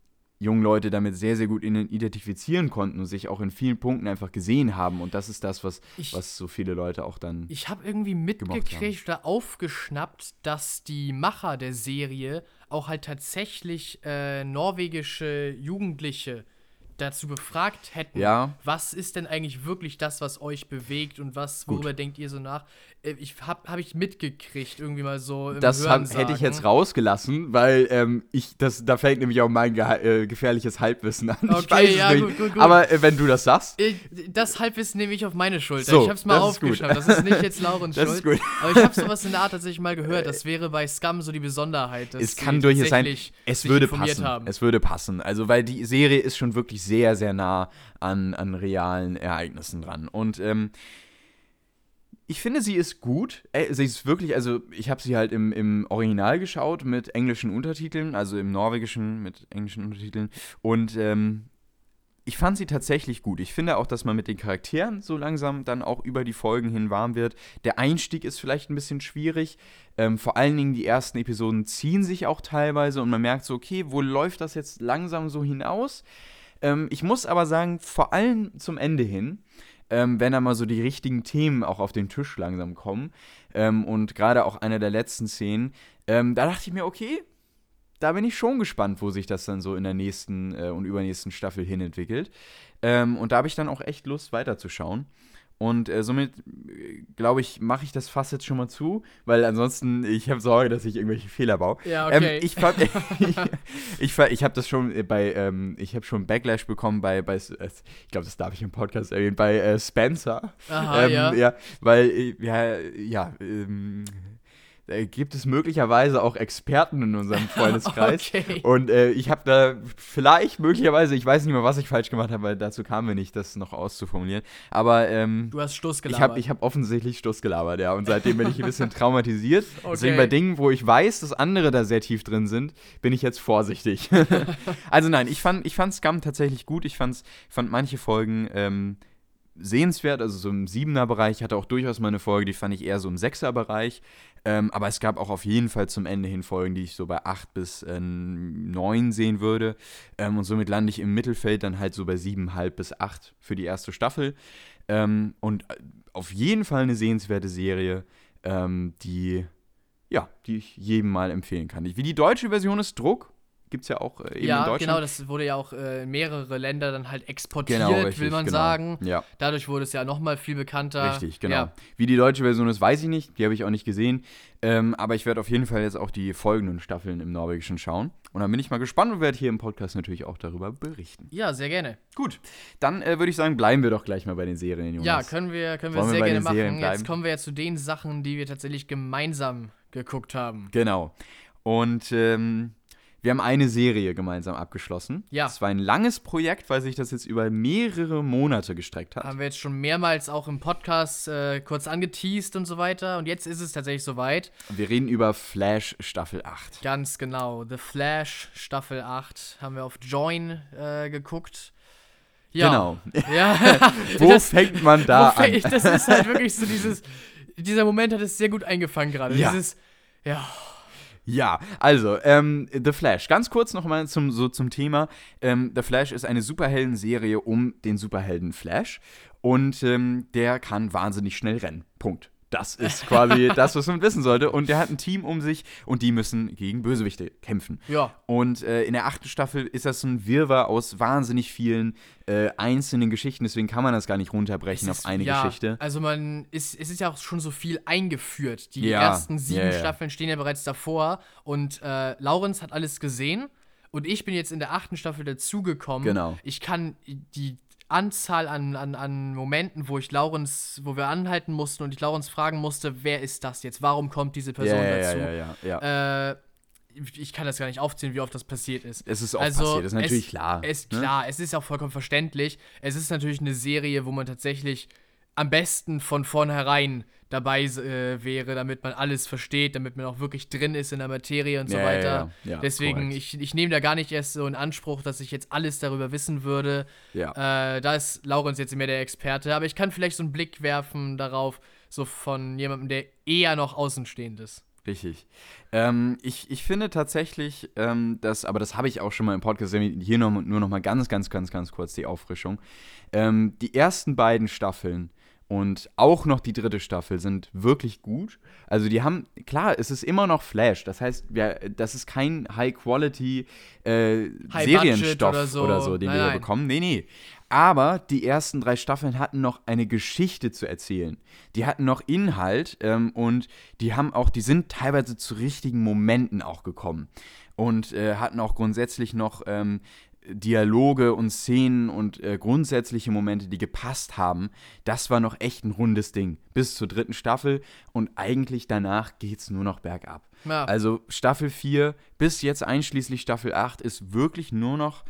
Speaker 1: jungen Leute damit sehr, sehr gut identifizieren konnten und sich auch in vielen Punkten einfach gesehen haben. Und das ist das, was,
Speaker 2: Ich-
Speaker 1: was so viele Leute auch dann.
Speaker 2: Ich habe irgendwie mitgekriegt oder aufgeschnappt, dass die Macher der Serie auch halt tatsächlich äh, norwegische Jugendliche dazu befragt hätten,
Speaker 1: Ja.
Speaker 2: was ist denn eigentlich wirklich das, was euch bewegt und was, worüber denkt ihr so nach? Äh, ich habe hab ich mitgekriegt, irgendwie mal so
Speaker 1: Das hab, hätte ich jetzt rausgelassen, weil ähm, ich das, da fällt nämlich auch mein äh, gefährliches Halbwissen an. ich
Speaker 2: Okay,
Speaker 1: weiß es
Speaker 2: ja,
Speaker 1: nicht.
Speaker 2: gut, gut, gut.
Speaker 1: Aber äh, wenn du das sagst,
Speaker 2: Äh, Das Halbwissen nehme ich auf meine Schulter.
Speaker 1: So,
Speaker 2: ich habe es mal aufgeschrieben. Das ist nicht jetzt [LAUGHS] Laurens
Speaker 1: Das
Speaker 2: Schuld.
Speaker 1: ist gut.
Speaker 2: Aber ich habe sowas in der Art tatsächlich mal gehört. Das wäre bei Scum so die Besonderheit. Dass
Speaker 1: es kann durchaus sein, es würde passen.
Speaker 2: Haben.
Speaker 1: Es würde passen. Also, weil die Serie ist schon wirklich sehr, sehr nah an, an realen Ereignissen dran. Und ähm, ich finde, sie ist gut. Äh, sie ist wirklich, also ich habe sie halt im, im Original geschaut mit englischen Untertiteln, also im Norwegischen mit englischen Untertiteln. Und ähm, ich fand sie tatsächlich gut. Ich finde auch, dass man mit den Charakteren so langsam dann auch über die Folgen hin warm wird. Der Einstieg ist vielleicht ein bisschen schwierig. Ähm, vor allen Dingen die ersten Episoden ziehen sich auch teilweise und man merkt so, okay, wo läuft das jetzt langsam so hinaus? Ähm, ich muss aber sagen, vor allem zum Ende hin, ähm, wenn da mal so die richtigen Themen auch auf den Tisch langsam kommen ähm, und gerade auch eine der letzten Szenen, ähm, da dachte ich mir, okay, da bin ich schon gespannt, wo sich das dann so in der nächsten äh, und übernächsten Staffel hin entwickelt. Ähm, und da habe ich dann auch echt Lust weiterzuschauen. Und äh, somit, glaube ich, mache ich das Fass jetzt schon mal zu, weil ansonsten, ich habe Sorge, dass ich irgendwelche Fehler baue.
Speaker 2: Ja, okay.
Speaker 1: Ähm, ich [LAUGHS] [LAUGHS] ich, ich, ich habe das schon äh, bei, ähm, ich habe schon Backlash bekommen bei, bei ich glaube, das darf ich im Podcast erwähnen, bei äh, Spencer.
Speaker 2: Aha,
Speaker 1: ähm,
Speaker 2: ja.
Speaker 1: ja. Weil, äh, ja, ja, ähm, gibt es möglicherweise auch Experten in unserem [LAUGHS] Freundeskreis.
Speaker 2: Okay.
Speaker 1: Und äh, ich habe da vielleicht, möglicherweise, ich weiß nicht mehr, was ich falsch gemacht habe, weil dazu kamen wir nicht, das noch auszuformulieren. Aber ähm,
Speaker 2: Du hast Stoß
Speaker 1: ich
Speaker 2: gelabert.
Speaker 1: habe ich hab offensichtlich Stuss gelabert, ja. Und seitdem bin ich ein bisschen [LAUGHS] traumatisiert. Deswegen
Speaker 2: Okay.
Speaker 1: bei Dingen, wo ich weiß, dass andere da sehr tief drin sind, bin ich jetzt vorsichtig. [LAUGHS] also nein, ich fand, ich fand Scum tatsächlich gut. Ich fand's, fand manche Folgen ähm, sehenswert, also so im Siebener-Bereich. Ich hatte auch durchaus mal eine Folge, die fand ich eher so im Sechser-Bereich. Ähm, aber es gab auch auf jeden Fall zum Ende hin Folgen, die ich so bei 8 bis äh, 9 sehen würde. Ähm, und somit lande ich im Mittelfeld dann halt so bei 7,5 bis 8 für die erste Staffel. Ähm, und äh, auf jeden Fall eine sehenswerte Serie, ähm, die, ja, die ich jedem mal empfehlen kann. Wie die deutsche Version ist Druck. Gibt es ja auch äh, eben in
Speaker 2: ja,
Speaker 1: Deutschland.
Speaker 2: genau, das wurde ja auch äh, in mehrere Länder dann halt exportiert,
Speaker 1: Genau, richtig,
Speaker 2: will man
Speaker 1: genau.
Speaker 2: sagen.
Speaker 1: Ja.
Speaker 2: Dadurch wurde es ja nochmal viel bekannter.
Speaker 1: Richtig, genau.
Speaker 2: Ja.
Speaker 1: Wie die deutsche Version ist, weiß ich nicht. Die habe ich auch nicht gesehen. Ähm, aber ich werde auf jeden Fall jetzt auch die folgenden Staffeln im Norwegischen schauen. Und dann bin ich mal gespannt und werde hier im Podcast natürlich auch darüber berichten.
Speaker 2: ja, sehr gerne.
Speaker 1: Gut, dann äh, würde ich sagen, bleiben wir doch gleich mal bei den Serien, Jonas.
Speaker 2: Ja, können wir, können wir
Speaker 1: Wollen wir
Speaker 2: sehr
Speaker 1: bei
Speaker 2: gerne machen. Jetzt kommen wir ja zu den Sachen, die wir tatsächlich gemeinsam geguckt haben.
Speaker 1: Genau. Und ähm, wir haben eine Serie gemeinsam abgeschlossen.
Speaker 2: Ja.
Speaker 1: Es war ein langes Projekt, weil sich das jetzt über mehrere Monate gestreckt hat.
Speaker 2: Haben wir jetzt schon mehrmals auch im Podcast äh, kurz angeteased und so weiter. Und jetzt ist es tatsächlich soweit.
Speaker 1: Wir reden über Flash Staffel 8.
Speaker 2: Ganz genau. The Flash Staffel 8 haben wir auf Join äh, geguckt. Ja.
Speaker 1: Genau. [LAUGHS]
Speaker 2: Ja. [LAUGHS]
Speaker 1: Wo
Speaker 2: Das-
Speaker 1: fängt man da
Speaker 2: fäng
Speaker 1: an?
Speaker 2: das ist halt wirklich so [LAUGHS] dieses. Dieser Moment hat es sehr gut eingefangen gerade.
Speaker 1: Ja.
Speaker 2: Dieses. Ja.
Speaker 1: Ja, also, ähm, The Flash. Ganz kurz nochmal zum, so zum Thema. Ähm, The Flash ist eine Superhelden-Serie um den Superhelden Flash. Und ähm, der kann wahnsinnig schnell rennen. Punkt. Das ist quasi [LAUGHS] das, was man wissen sollte. Und der hat ein Team um sich und die müssen gegen Bösewichte kämpfen.
Speaker 2: Ja.
Speaker 1: Und äh, in der achten Staffel ist das ein Wirrwarr aus wahnsinnig vielen äh, einzelnen Geschichten. Deswegen kann man das gar nicht runterbrechen
Speaker 2: Es
Speaker 1: auf
Speaker 2: ist-
Speaker 1: eine
Speaker 2: ja,
Speaker 1: Geschichte.
Speaker 2: Also man ist, es ist ja auch schon so viel eingeführt. Die
Speaker 1: Ja,
Speaker 2: ersten sieben
Speaker 1: ja.
Speaker 2: Staffeln stehen ja bereits davor und äh, Laurenz hat alles gesehen und ich bin jetzt in der achten Staffel dazugekommen.
Speaker 1: Genau.
Speaker 2: Ich kann die Anzahl an, an, an Momenten, wo ich Laurens, wo wir anhalten mussten und ich Laurens fragen musste, wer ist das jetzt? Warum kommt diese Person
Speaker 1: ja, ja,
Speaker 2: dazu?
Speaker 1: ja.
Speaker 2: Äh, ich kann das gar nicht aufzählen, wie oft das passiert ist.
Speaker 1: es ist auch
Speaker 2: also,
Speaker 1: passiert, das ist natürlich
Speaker 2: es,
Speaker 1: klar.
Speaker 2: Es ist
Speaker 1: ne?
Speaker 2: klar, es ist auch vollkommen verständlich. Es ist natürlich eine Serie, wo man tatsächlich am besten von vornherein dabei äh, wäre, damit man alles versteht, damit man auch wirklich drin ist in der Materie und so
Speaker 1: Ja,
Speaker 2: weiter.
Speaker 1: ja, ja,
Speaker 2: Deswegen,
Speaker 1: korrekt.
Speaker 2: ich, ich nehme da gar nicht erst so in Anspruch, dass ich jetzt alles darüber wissen würde. Äh, da ist Laurenz jetzt mehr der Experte, aber ich kann vielleicht so einen Blick werfen darauf, so von jemandem, der eher noch außenstehend ist.
Speaker 1: Richtig. Ähm, ich, ich finde tatsächlich, ähm, dass, aber das habe ich auch schon mal im Podcast hier noch, nur noch mal ganz, ganz, ganz, ganz kurz die Auffrischung. Ähm, die ersten beiden Staffeln und auch noch die dritte Staffel sind wirklich gut. Also die haben, klar, es ist immer noch Flash. Das heißt, wir, das ist kein High-Quality äh,
Speaker 2: High
Speaker 1: Serienstoff oder
Speaker 2: oder
Speaker 1: so,
Speaker 2: so.
Speaker 1: den
Speaker 2: Nein,
Speaker 1: wir hier
Speaker 2: nein.
Speaker 1: bekommen. Nee, nee. Aber die ersten drei Staffeln hatten noch eine Geschichte zu erzählen. Die hatten noch Inhalt ähm, und die haben auch, die sind teilweise zu richtigen Momenten auch gekommen. Und äh, hatten auch grundsätzlich noch ähm, Dialoge und Szenen und äh, grundsätzliche Momente, die gepasst haben. Das war noch echt ein rundes Ding. Bis zur dritten Staffel und eigentlich danach geht's nur noch bergab.
Speaker 2: Ja.
Speaker 1: Also Staffel 4 bis jetzt einschließlich Staffel 8 ist wirklich nur noch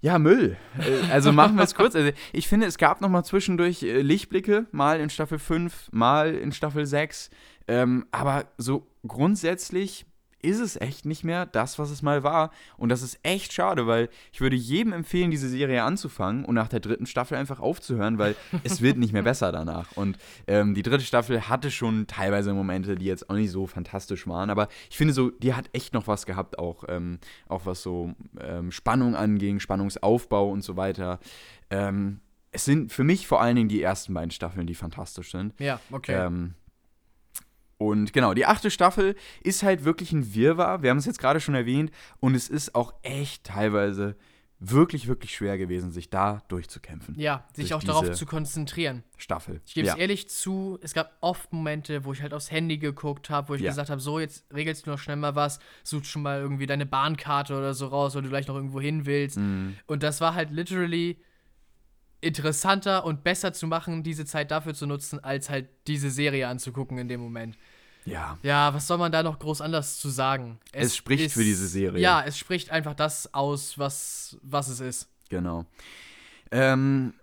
Speaker 1: ja, Müll. Äh, Also machen wir es kurz. Also ich finde, es gab noch mal zwischendurch äh, Lichtblicke, mal in Staffel 5, mal in Staffel 6. Ähm, aber so grundsätzlich ist es echt nicht mehr das, was es mal war. Und das ist echt schade, weil ich würde jedem empfehlen, diese Serie anzufangen und nach der dritten Staffel einfach aufzuhören, weil [LAUGHS] es wird nicht mehr besser danach. Und ähm, die dritte Staffel hatte schon teilweise Momente, die jetzt auch nicht so fantastisch waren. Aber ich finde so, die hat echt noch was gehabt, auch, ähm, auch was so ähm, Spannung anging, Spannungsaufbau und so weiter. Ähm, es sind für mich vor allen Dingen die ersten beiden Staffeln, die fantastisch sind.
Speaker 2: ja, okay.
Speaker 1: Und genau, die achte Staffel ist halt wirklich ein Wirrwarr. Wir haben es jetzt gerade schon erwähnt. Und es ist auch echt teilweise wirklich, wirklich schwer gewesen, sich da durchzukämpfen.
Speaker 2: Ja, sich auch darauf zu konzentrieren.
Speaker 1: Staffel.
Speaker 2: Ich gebe es
Speaker 1: ja.
Speaker 2: ehrlich zu, es gab oft Momente, wo ich halt aufs Handy geguckt habe, wo ich
Speaker 1: Ja.
Speaker 2: gesagt habe, so, jetzt regelst du noch schnell mal was, suchst schon mal irgendwie deine Bahnkarte oder so raus, weil du gleich noch irgendwo hin willst.
Speaker 1: Mhm.
Speaker 2: Und das war halt literally interessanter und besser zu machen, diese Zeit dafür zu nutzen, als halt diese Serie anzugucken in dem Moment.
Speaker 1: Ja.
Speaker 2: Ja, was soll man da noch groß anders zu sagen?
Speaker 1: Es spricht für diese Serie.
Speaker 2: Ja, es spricht einfach das aus, was, was es ist.
Speaker 1: Genau. Ähm,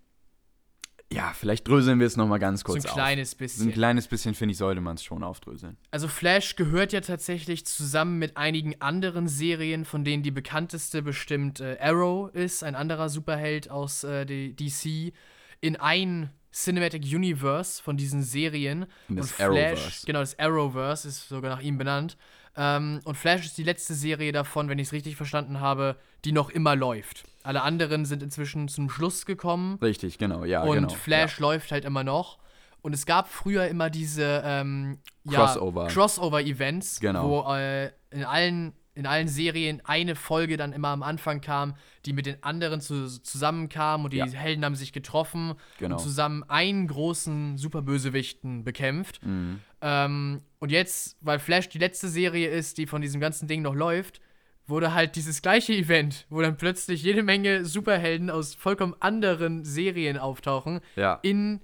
Speaker 1: ja, vielleicht dröseln wir es nochmal ganz
Speaker 2: So
Speaker 1: kurz
Speaker 2: ein
Speaker 1: auf.
Speaker 2: kleines
Speaker 1: Ein
Speaker 2: bisschen.
Speaker 1: kleines bisschen, finde ich, sollte man es schon aufdröseln.
Speaker 2: Also Flash gehört ja tatsächlich zusammen mit einigen anderen Serien, von denen die bekannteste bestimmt äh, Arrow ist, ein anderer Superheld aus äh, DC, in ein Cinematic Universe von diesen Serien.
Speaker 1: Das
Speaker 2: und Flash,
Speaker 1: Arrowverse.
Speaker 2: genau, das Arrowverse ist sogar nach ihm benannt. Ähm, und Flash ist die letzte Serie davon, wenn ich es richtig verstanden habe, die noch immer läuft. Alle anderen sind inzwischen zum Schluss gekommen.
Speaker 1: Richtig, genau, ja,
Speaker 2: und
Speaker 1: genau.
Speaker 2: Flash läuft halt immer noch. Und es gab früher immer diese ähm,
Speaker 1: Crossover.
Speaker 2: Ja, Crossover-Events,
Speaker 1: Genau.
Speaker 2: wo äh, in, allen, in allen Serien eine Folge dann immer am Anfang kam, die mit den anderen zu, zusammenkam und die
Speaker 1: Ja.
Speaker 2: Helden haben sich getroffen
Speaker 1: Genau.
Speaker 2: und zusammen einen großen Superbösewichten bekämpft.
Speaker 1: Mhm.
Speaker 2: Ähm, und jetzt, weil Flash die letzte Serie ist, die von diesem ganzen Ding noch läuft, wurde halt dieses gleiche Event, wo dann plötzlich jede Menge Superhelden aus vollkommen anderen Serien auftauchen,
Speaker 1: Ja.
Speaker 2: in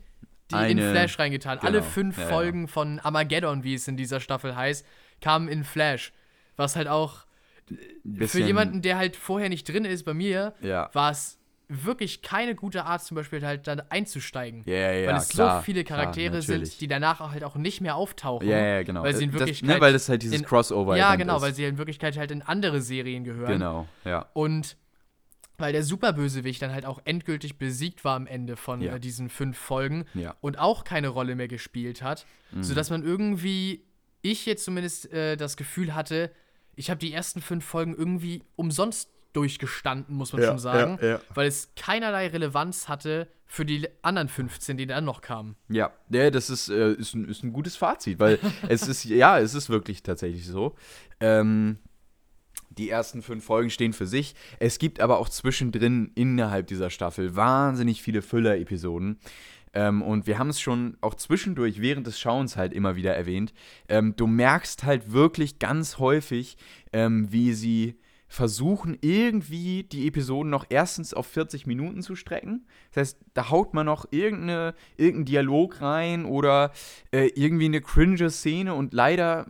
Speaker 2: die in
Speaker 1: Eine-
Speaker 2: Flash reingetan.
Speaker 1: genau,
Speaker 2: Alle fünf
Speaker 1: ja.
Speaker 2: Folgen von Armageddon, wie es in dieser Staffel heißt, kamen in Flash. Was halt auch für jemanden, der halt vorher nicht drin ist, bei mir,
Speaker 1: Ja.
Speaker 2: war es wirklich keine gute Art, zum Beispiel halt dann einzusteigen.
Speaker 1: Ja, ja, ja,
Speaker 2: weil es
Speaker 1: klar,
Speaker 2: so viele
Speaker 1: klar,
Speaker 2: Charaktere
Speaker 1: natürlich.
Speaker 2: sind, die danach auch halt auch nicht mehr auftauchen.
Speaker 1: Ja, ja, genau.
Speaker 2: Weil sie in
Speaker 1: Das-
Speaker 2: Wirklichkeit.
Speaker 1: ne, weil das halt dieses
Speaker 2: in-
Speaker 1: Crossover
Speaker 2: Ja, genau,
Speaker 1: ist.
Speaker 2: weil sie in Wirklichkeit halt in andere Serien gehören.
Speaker 1: Genau, ja.
Speaker 2: Und weil der Superbösewicht dann halt auch endgültig besiegt war am Ende von
Speaker 1: Ja.
Speaker 2: äh, diesen fünf Folgen
Speaker 1: Ja.
Speaker 2: und auch keine Rolle mehr gespielt hat,
Speaker 1: Mhm.
Speaker 2: sodass man irgendwie, ich jetzt zumindest äh, das Gefühl hatte, ich habe die ersten fünf Folgen irgendwie umsonst durchgestanden, muss man
Speaker 1: Ja,
Speaker 2: schon sagen,
Speaker 1: ja, ja.
Speaker 2: weil es keinerlei Relevanz hatte für die anderen 15, die dann noch kamen.
Speaker 1: Ja, ja das ist, äh, ist, ein, ist ein gutes Fazit, weil [LAUGHS] es ist, ja, es ist wirklich tatsächlich so. Ähm, die ersten fünf Folgen stehen für sich. Es gibt aber auch zwischendrin innerhalb dieser Staffel wahnsinnig viele Füller-Episoden. Ähm, und wir haben es schon auch zwischendurch während des Schauens halt immer wieder erwähnt. Ähm, du merkst halt wirklich ganz häufig, ähm, wie sie versuchen, irgendwie die Episoden noch erstens auf 40 Minuten zu strecken. Das heißt, da haut man noch irgendeine, irgendeinen Dialog rein oder äh, irgendwie eine cringe Szene und leider,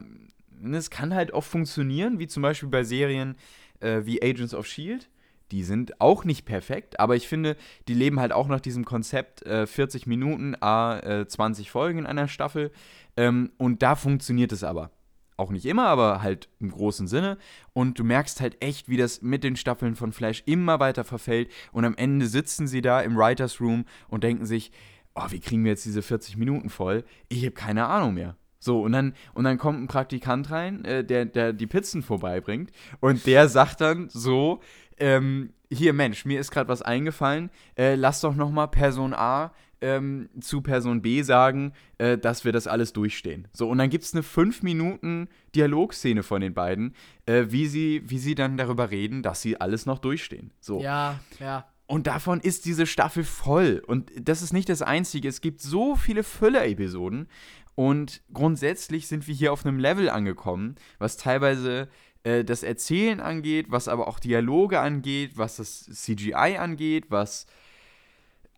Speaker 1: ne, es kann halt auch funktionieren, wie zum Beispiel bei Serien äh, wie Agents of Shield. Die sind auch nicht perfekt, aber ich finde, die leben halt auch nach diesem Konzept äh, 40 Minuten, a äh, 20 Folgen in einer Staffel. Ähm, und da funktioniert es aber. Auch nicht immer, aber halt im großen Sinne. Und du merkst halt echt, wie das mit den Staffeln von Flash immer weiter verfällt. Und am Ende sitzen sie da im Writers Room und denken sich, oh, wie kriegen wir jetzt diese 40 Minuten voll? Ich habe keine Ahnung mehr. So, und dann, und dann kommt ein Praktikant rein, äh, der, der die Pizzen vorbeibringt. Und der sagt dann so, ähm, hier Mensch, mir ist gerade was eingefallen, äh, lass doch noch mal Person A ähm, zu Person B sagen, äh, dass wir das alles durchstehen. So, und dann gibt es eine 5 Minuten Dialogszene von den beiden, äh, wie, sie, wie sie dann darüber reden, dass sie alles noch durchstehen. So.
Speaker 2: Ja, ja.
Speaker 1: Und davon ist diese Staffel voll. Und das ist nicht das Einzige. Es gibt so viele Füller-Episoden. Und grundsätzlich sind wir hier auf einem Level angekommen, was teilweise äh, das Erzählen angeht, was aber auch Dialoge angeht, was das CGI angeht, was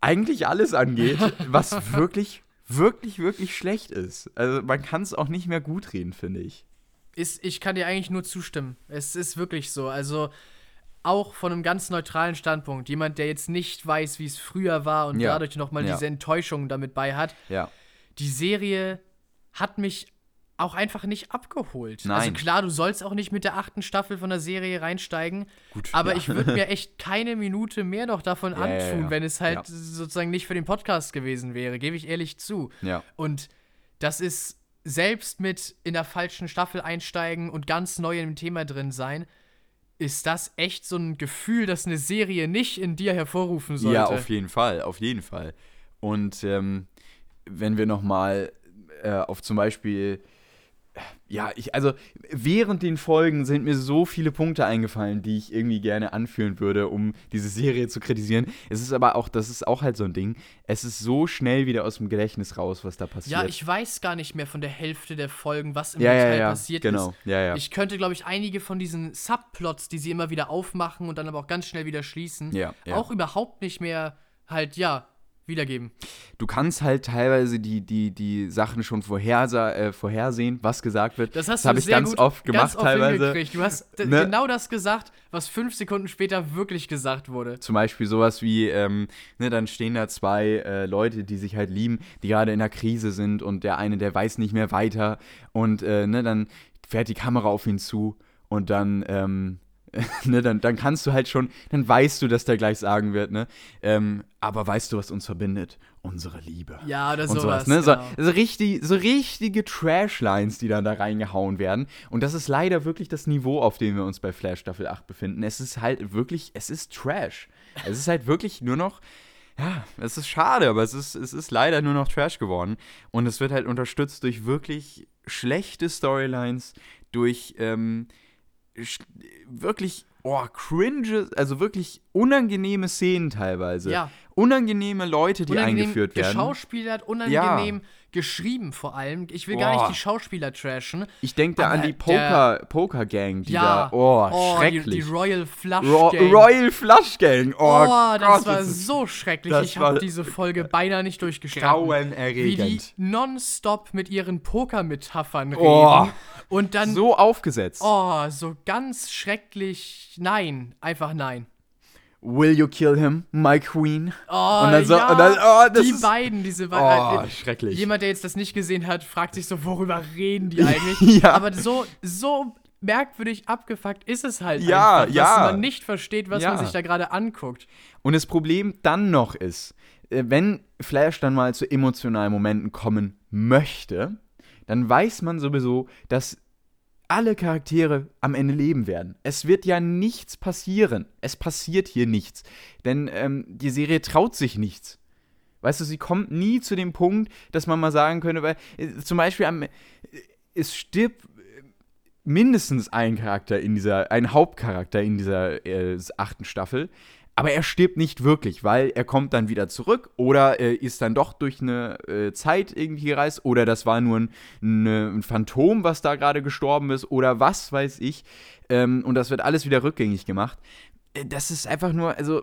Speaker 1: eigentlich alles angeht, [LAUGHS] was wirklich, wirklich, wirklich schlecht ist. Also man kann es auch nicht mehr gut reden, finde ich.
Speaker 2: Ist, ich kann dir eigentlich nur zustimmen. Es ist wirklich so. Also auch von einem ganz neutralen Standpunkt. Jemand, der jetzt nicht weiß, wie es früher war und
Speaker 1: Ja.
Speaker 2: dadurch nochmal
Speaker 1: Ja.
Speaker 2: diese Enttäuschung damit bei hat.
Speaker 1: Ja.
Speaker 2: Die Serie hat mich auch einfach nicht abgeholt. Also
Speaker 1: Nein.
Speaker 2: klar, du sollst auch nicht mit der achten Staffel von der Serie reinsteigen.
Speaker 1: Gut,
Speaker 2: Aber
Speaker 1: ja.
Speaker 2: ich würde mir [LAUGHS] echt keine Minute mehr noch davon
Speaker 1: Ja,
Speaker 2: antun,
Speaker 1: ja.
Speaker 2: wenn es halt sozusagen nicht für den Podcast gewesen wäre, gebe ich ehrlich zu.
Speaker 1: Ja.
Speaker 2: Und das ist selbst mit in der falschen Staffel einsteigen und ganz neu im Thema drin sein, ist das echt so ein Gefühl, das eine Serie nicht in dir hervorrufen sollte.
Speaker 1: Ja, auf jeden Fall, auf jeden Fall. Und ähm, wenn wir noch mal äh, auf zum Beispiel ja, ich, also während den Folgen sind mir so viele Punkte eingefallen, die ich irgendwie gerne anführen würde, um diese Serie zu kritisieren. Es ist aber auch, das ist auch halt so ein Ding, es ist so schnell wieder aus dem Gedächtnis raus, was da passiert.
Speaker 2: Ja, ich weiß gar nicht mehr von der Hälfte der Folgen, was im
Speaker 1: ja,
Speaker 2: Detail
Speaker 1: ja, ja,
Speaker 2: passiert
Speaker 1: genau.
Speaker 2: ist.
Speaker 1: Ja, ja.
Speaker 2: Ich könnte, glaube ich, einige von diesen Subplots, die sie immer wieder aufmachen und dann aber auch ganz schnell wieder schließen,
Speaker 1: Ja, ja.
Speaker 2: auch überhaupt nicht mehr halt, ja, wiedergeben.
Speaker 1: du kannst halt teilweise die, die, die Sachen schon vorhersa äh, vorhersehen, was gesagt wird.
Speaker 2: Das hast
Speaker 1: habe
Speaker 2: du
Speaker 1: ich
Speaker 2: sehr
Speaker 1: ganz oft gemacht
Speaker 2: ganz oft
Speaker 1: teilweise.
Speaker 2: Du hast
Speaker 1: Ne?
Speaker 2: genau das gesagt, was fünf Sekunden später wirklich gesagt wurde.
Speaker 1: Zum Beispiel sowas wie, ähm, ne, dann stehen da zwei äh, Leute, die sich halt lieben, die gerade in einer Krise sind und der eine, der weiß nicht mehr weiter und äh, ne, dann fährt die Kamera auf ihn zu und dann, ähm, [LAUGHS] ne, dann, dann kannst du halt schon, dann weißt du, dass der gleich sagen wird, ne, ähm, aber weißt du, was uns verbindet? Unsere Liebe.
Speaker 2: Ja, oder sowas.
Speaker 1: sowas, ne? So,
Speaker 2: genau.
Speaker 1: so, richtig, so richtige Trash-Lines, die dann da reingehauen werden. Und das ist leider wirklich das Niveau, auf dem wir uns bei Flash Staffel 8 befinden. Es ist halt wirklich, es ist Trash. Es ist halt wirklich nur noch, ja, es ist schade, aber es ist, es ist leider nur noch Trash geworden. Und es wird halt unterstützt durch wirklich schlechte Storylines, durch ähm, wirklich, oh, cringe, also wirklich unangenehme Szenen teilweise.
Speaker 2: Ja.
Speaker 1: Unangenehme Leute, die
Speaker 2: unangenehm
Speaker 1: eingeführt werden.
Speaker 2: geschauspielert, unangenehm geschrieben vor allem. Ich will gar
Speaker 1: Boah.
Speaker 2: nicht die Schauspieler trashen.
Speaker 1: Ich denke da an die Poker, Poker Gang, die
Speaker 2: ja,
Speaker 1: da, oh,
Speaker 2: die,
Speaker 1: schrecklich.
Speaker 2: die Royal Flush
Speaker 1: Ro
Speaker 2: Gang.
Speaker 1: Royal Flush Gang, oh,
Speaker 2: Oh, das
Speaker 1: Gott,
Speaker 2: war
Speaker 1: das
Speaker 2: so schrecklich.
Speaker 1: das
Speaker 2: Ich habe diese Folge beinahe nicht durchgestanden. Wie die
Speaker 1: grauenerregend.
Speaker 2: nonstop mit ihren Poker-Metaphern reden.
Speaker 1: Oh.
Speaker 2: Und dann,
Speaker 1: So aufgesetzt.
Speaker 2: oh, so ganz schrecklich. Nein, einfach nein.
Speaker 1: Will you kill him, my queen?
Speaker 2: Oh,
Speaker 1: Und dann so-
Speaker 2: ja,
Speaker 1: und dann- oh, das
Speaker 2: die
Speaker 1: ist-
Speaker 2: beiden, diese
Speaker 1: Oh,
Speaker 2: beiden.
Speaker 1: schrecklich.
Speaker 2: Jemand, der jetzt das nicht gesehen hat, fragt sich so, worüber reden die eigentlich? [LAUGHS]
Speaker 1: Ja.
Speaker 2: Aber so, so merkwürdig abgefuckt ist es halt
Speaker 1: Ja,
Speaker 2: einfach,
Speaker 1: ja.
Speaker 2: dass man nicht versteht, was
Speaker 1: Ja.
Speaker 2: man sich da gerade anguckt.
Speaker 1: Und das Problem dann noch ist, äh, wenn Flash dann mal zu emotionalen Momenten kommen möchte, dann weiß man sowieso, dass alle Charaktere am Ende leben werden. Es wird ja nichts passieren. Es passiert hier nichts. Denn ähm, die Serie traut sich nichts. Weißt du, sie kommt nie zu dem Punkt, dass man mal sagen könnte, weil äh, zum Beispiel am, äh, es stirbt äh, mindestens ein Charakter in dieser, ein Hauptcharakter in dieser äh, achten Staffel. Aber er stirbt nicht wirklich, weil er kommt dann wieder zurück oder er ist dann doch durch eine äh, Zeit irgendwie gereist oder das war nur ein, eine, ein Phantom, was da gerade gestorben ist oder was weiß ich. Ähm, und das wird alles wieder rückgängig gemacht. Äh, das ist einfach nur, also,